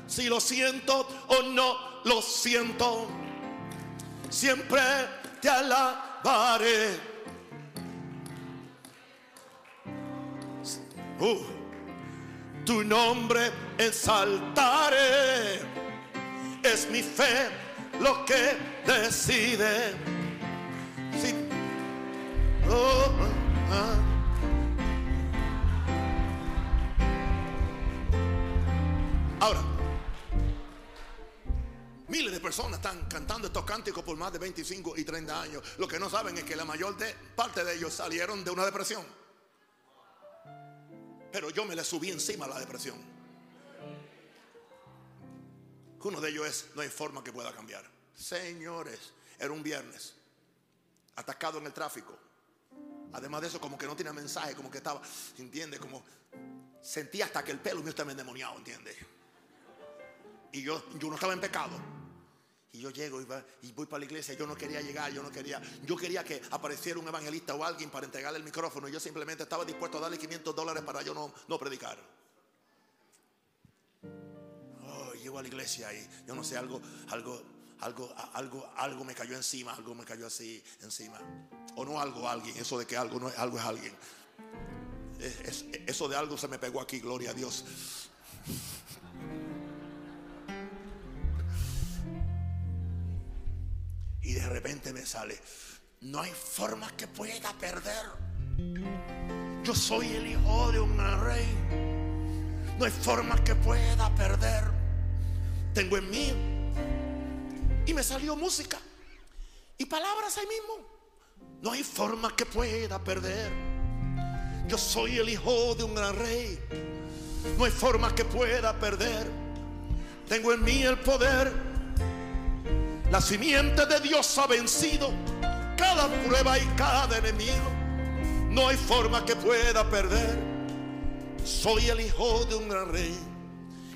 si lo siento o no lo siento, siempre te alabaré. Uh, tu nombre exaltaré. Es mi fe lo que decide. Sí. Oh, ah. Ahora, miles de personas están cantando estos cánticos por más de 25 y 30 años. Lo que no saben es que la mayor parte de ellos salieron de una depresión. Pero yo me le subí encima a la depresión. Uno de ellos es, no hay forma que pueda cambiar. Señores, era un viernes, atacado en el tráfico. Además de eso, como que no tenía mensaje, como que estaba, ¿entiende? Como sentía hasta que el pelo mío estaba endemoniado, ¿entiende? Y yo, yo no estaba en pecado. Y yo llego y, voy para la iglesia. Yo no quería llegar, yo no quería. Yo quería que apareciera un evangelista o alguien para entregarle el micrófono. Yo simplemente estaba dispuesto a darle 500 dólares para yo no, no predicar. Oh, llego a la iglesia y yo no sé, algo, algo, algo, algo, algo me cayó encima, algo me cayó así encima. O no algo, alguien. Eso de que algo no es algo es alguien. eso de algo se me pegó aquí, gloria a Dios. Y de repente me sale, no hay forma que pueda perder. Yo soy el hijo de un rey. No hay forma que pueda perder. Tengo en mí. Y me salió música. Y palabras ahí mismo. No hay forma que pueda perder. Yo soy el hijo de un gran rey. No hay forma que pueda perder. Tengo en mí el poder la simiente de Dios ha vencido cada prueba y cada enemigo. No hay forma que pueda perder. Soy el hijo de un gran rey.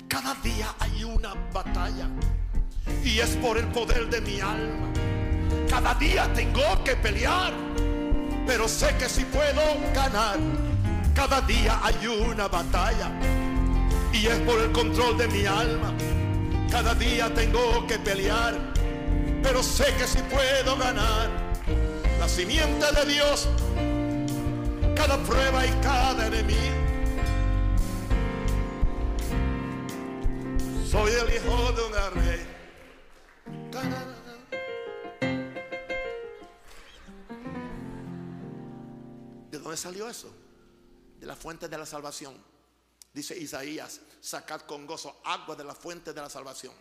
Cada día hay una batalla y es por el poder de mi alma. Cada día tengo que pelear, pero sé que si puedo ganar. Cada día hay una batalla y es por el control de mi alma. Cada día tengo que pelear pero sé que si puedo ganar la simiente de Dios, cada prueba y cada enemigo. Soy el hijo de un rey. ¿De dónde salió eso? De la fuente de la salvación. Dice Isaías, sacad con gozo agua de la fuente de la salvación.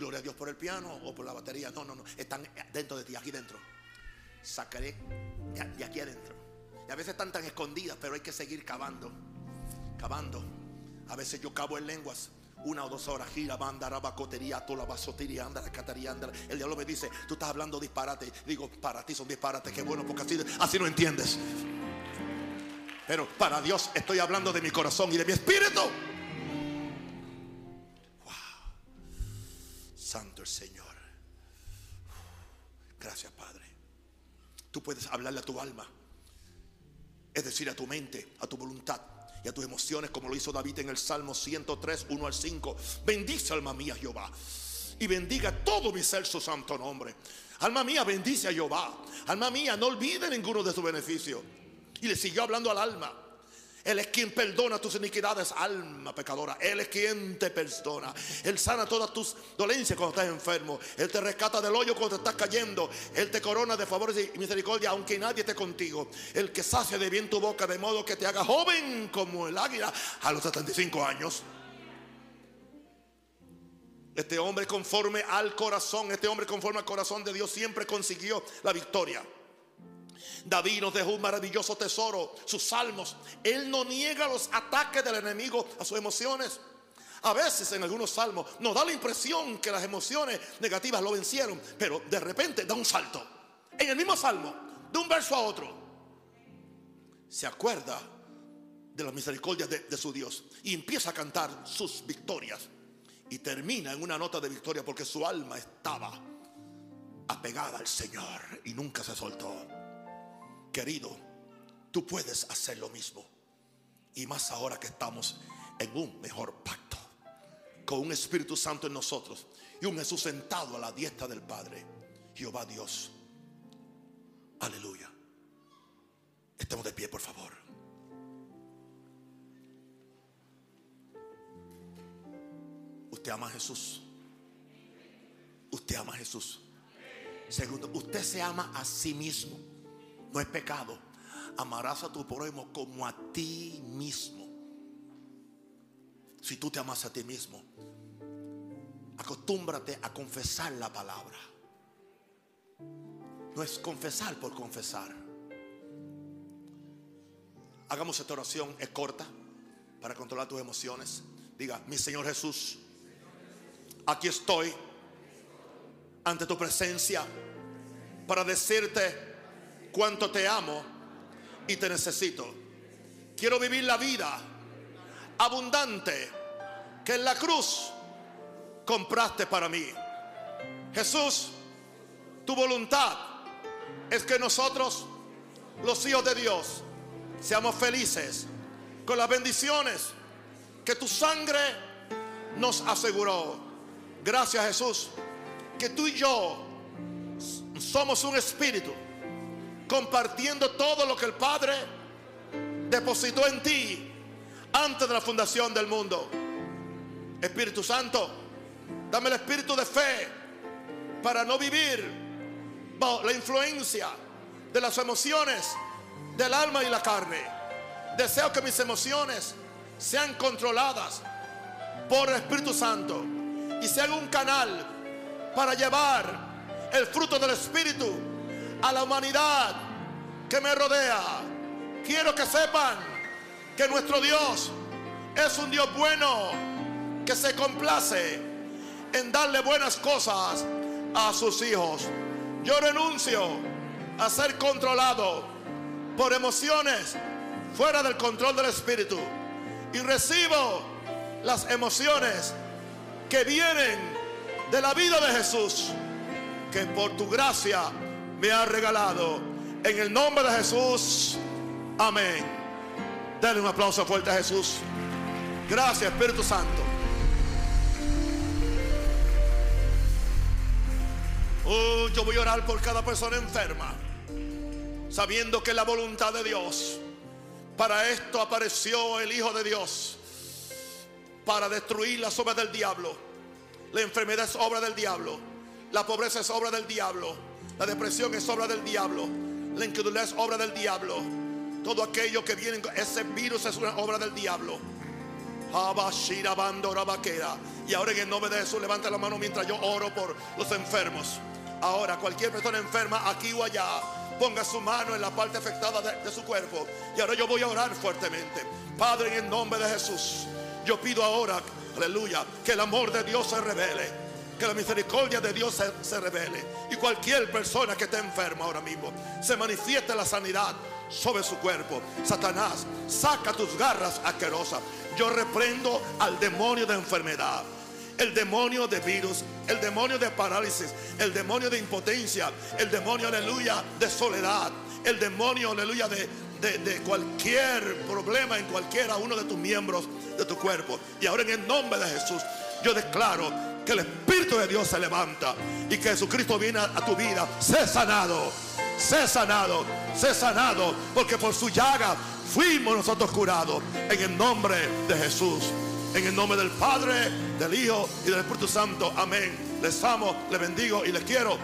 Gloria a Dios por el piano o por la batería. No, no, no. Están dentro de ti, aquí dentro. Sacaré de aquí adentro. Y a veces están tan escondidas, pero hay que seguir cavando. Cavando. A veces yo cavo en lenguas una o dos horas, gira, banda, rabacotería, tola, basotería, anda, cataría, anda. El diablo me dice, tú estás hablando disparate. Digo, para ti son disparates, qué bueno, porque así, así no entiendes. Pero para Dios estoy hablando de mi corazón y de mi espíritu. Santo el Señor. Gracias, Padre. Tú puedes hablarle a tu alma. Es decir, a tu mente, a tu voluntad y a tus emociones, como lo hizo David en el Salmo 103, 1 al 5. Bendice, alma mía, Jehová. Y bendiga todo mi ser su santo nombre. Alma mía, bendice a Jehová. Alma mía, no olvide ninguno de sus beneficios. Y le siguió hablando al alma. Él es quien perdona tus iniquidades, alma pecadora. Él es quien te perdona. Él sana todas tus dolencias cuando estás enfermo. Él te rescata del hoyo cuando te estás cayendo. Él te corona de favores y misericordia aunque nadie esté contigo. El que sacia de bien tu boca de modo que te haga joven como el águila a los 75 años. Este hombre conforme al corazón, este hombre conforme al corazón de Dios siempre consiguió la victoria. David nos dejó un maravilloso tesoro, sus salmos. Él no niega los ataques del enemigo a sus emociones. A veces en algunos salmos nos da la impresión que las emociones negativas lo vencieron, pero de repente da un salto. En el mismo salmo, de un verso a otro, se acuerda de la misericordia de, de su Dios y empieza a cantar sus victorias. Y termina en una nota de victoria porque su alma estaba apegada al Señor y nunca se soltó. Querido, tú puedes hacer lo mismo. Y más ahora que estamos en un mejor pacto. Con un Espíritu Santo en nosotros. Y un Jesús sentado a la diestra del Padre. Jehová Dios. Aleluya. Estemos de pie, por favor. Usted ama a Jesús. Usted ama a Jesús. Segundo, usted se ama a sí mismo. No es pecado. Amarás a tu prójimo como a ti mismo. Si tú te amas a ti mismo, acostúmbrate a confesar la palabra. No es confesar por confesar. Hagamos esta oración, es corta, para controlar tus emociones. Diga, mi Señor Jesús, aquí estoy ante tu presencia para decirte cuánto te amo y te necesito. Quiero vivir la vida abundante que en la cruz compraste para mí. Jesús, tu voluntad es que nosotros, los hijos de Dios, seamos felices con las bendiciones que tu sangre nos aseguró. Gracias Jesús, que tú y yo somos un espíritu compartiendo todo lo que el Padre depositó en ti antes de la fundación del mundo. Espíritu Santo, dame el espíritu de fe para no vivir bajo la influencia de las emociones del alma y la carne. Deseo que mis emociones sean controladas por el Espíritu Santo y sean un canal para llevar el fruto del Espíritu a la humanidad que me rodea. Quiero que sepan que nuestro Dios es un Dios bueno que se complace en darle buenas cosas a sus hijos. Yo renuncio a ser controlado por emociones fuera del control del Espíritu y recibo las emociones que vienen de la vida de Jesús, que por tu gracia me ha regalado. En el nombre de Jesús, amén. Dale un aplauso fuerte a Jesús. Gracias, Espíritu Santo. Oh, yo voy a orar por cada persona enferma, sabiendo que la voluntad de Dios. Para esto apareció el Hijo de Dios, para destruir las obras del diablo. La enfermedad es obra del diablo, la pobreza es obra del diablo, la depresión es obra del diablo, la incredulidad es obra del diablo. Todo aquello que viene, ese virus es una obra del diablo. Y ahora en el nombre de Jesús levanta la mano mientras yo oro por los enfermos. Ahora cualquier persona enferma aquí o allá ponga su mano en la parte afectada de, de, su cuerpo. Y ahora yo voy a orar fuertemente. Padre, en el nombre de Jesús, yo pido ahora, aleluya, que el amor de Dios se revele. Que la misericordia de Dios se, revele. Y cualquier persona que esté enferma ahora mismo, se manifieste la sanidad sobre su cuerpo. Satanás, saca tus garras asquerosas. Yo reprendo al demonio de enfermedad el demonio de virus, el demonio de parálisis, el demonio de impotencia, el demonio, aleluya, de soledad, el demonio, aleluya, de, de, de, cualquier problema en cualquiera uno de tus miembros de tu cuerpo. Y ahora en el nombre de Jesús, yo declaro que el Espíritu de Dios se levanta y que Jesucristo viene a, a tu vida. Sé sanado, sé sanado, sé sanado, porque por su llaga fuimos nosotros curados en el nombre de Jesús. En el nombre del Padre, del Hijo y del Espíritu Santo. Amén. Les amo, les bendigo y les quiero.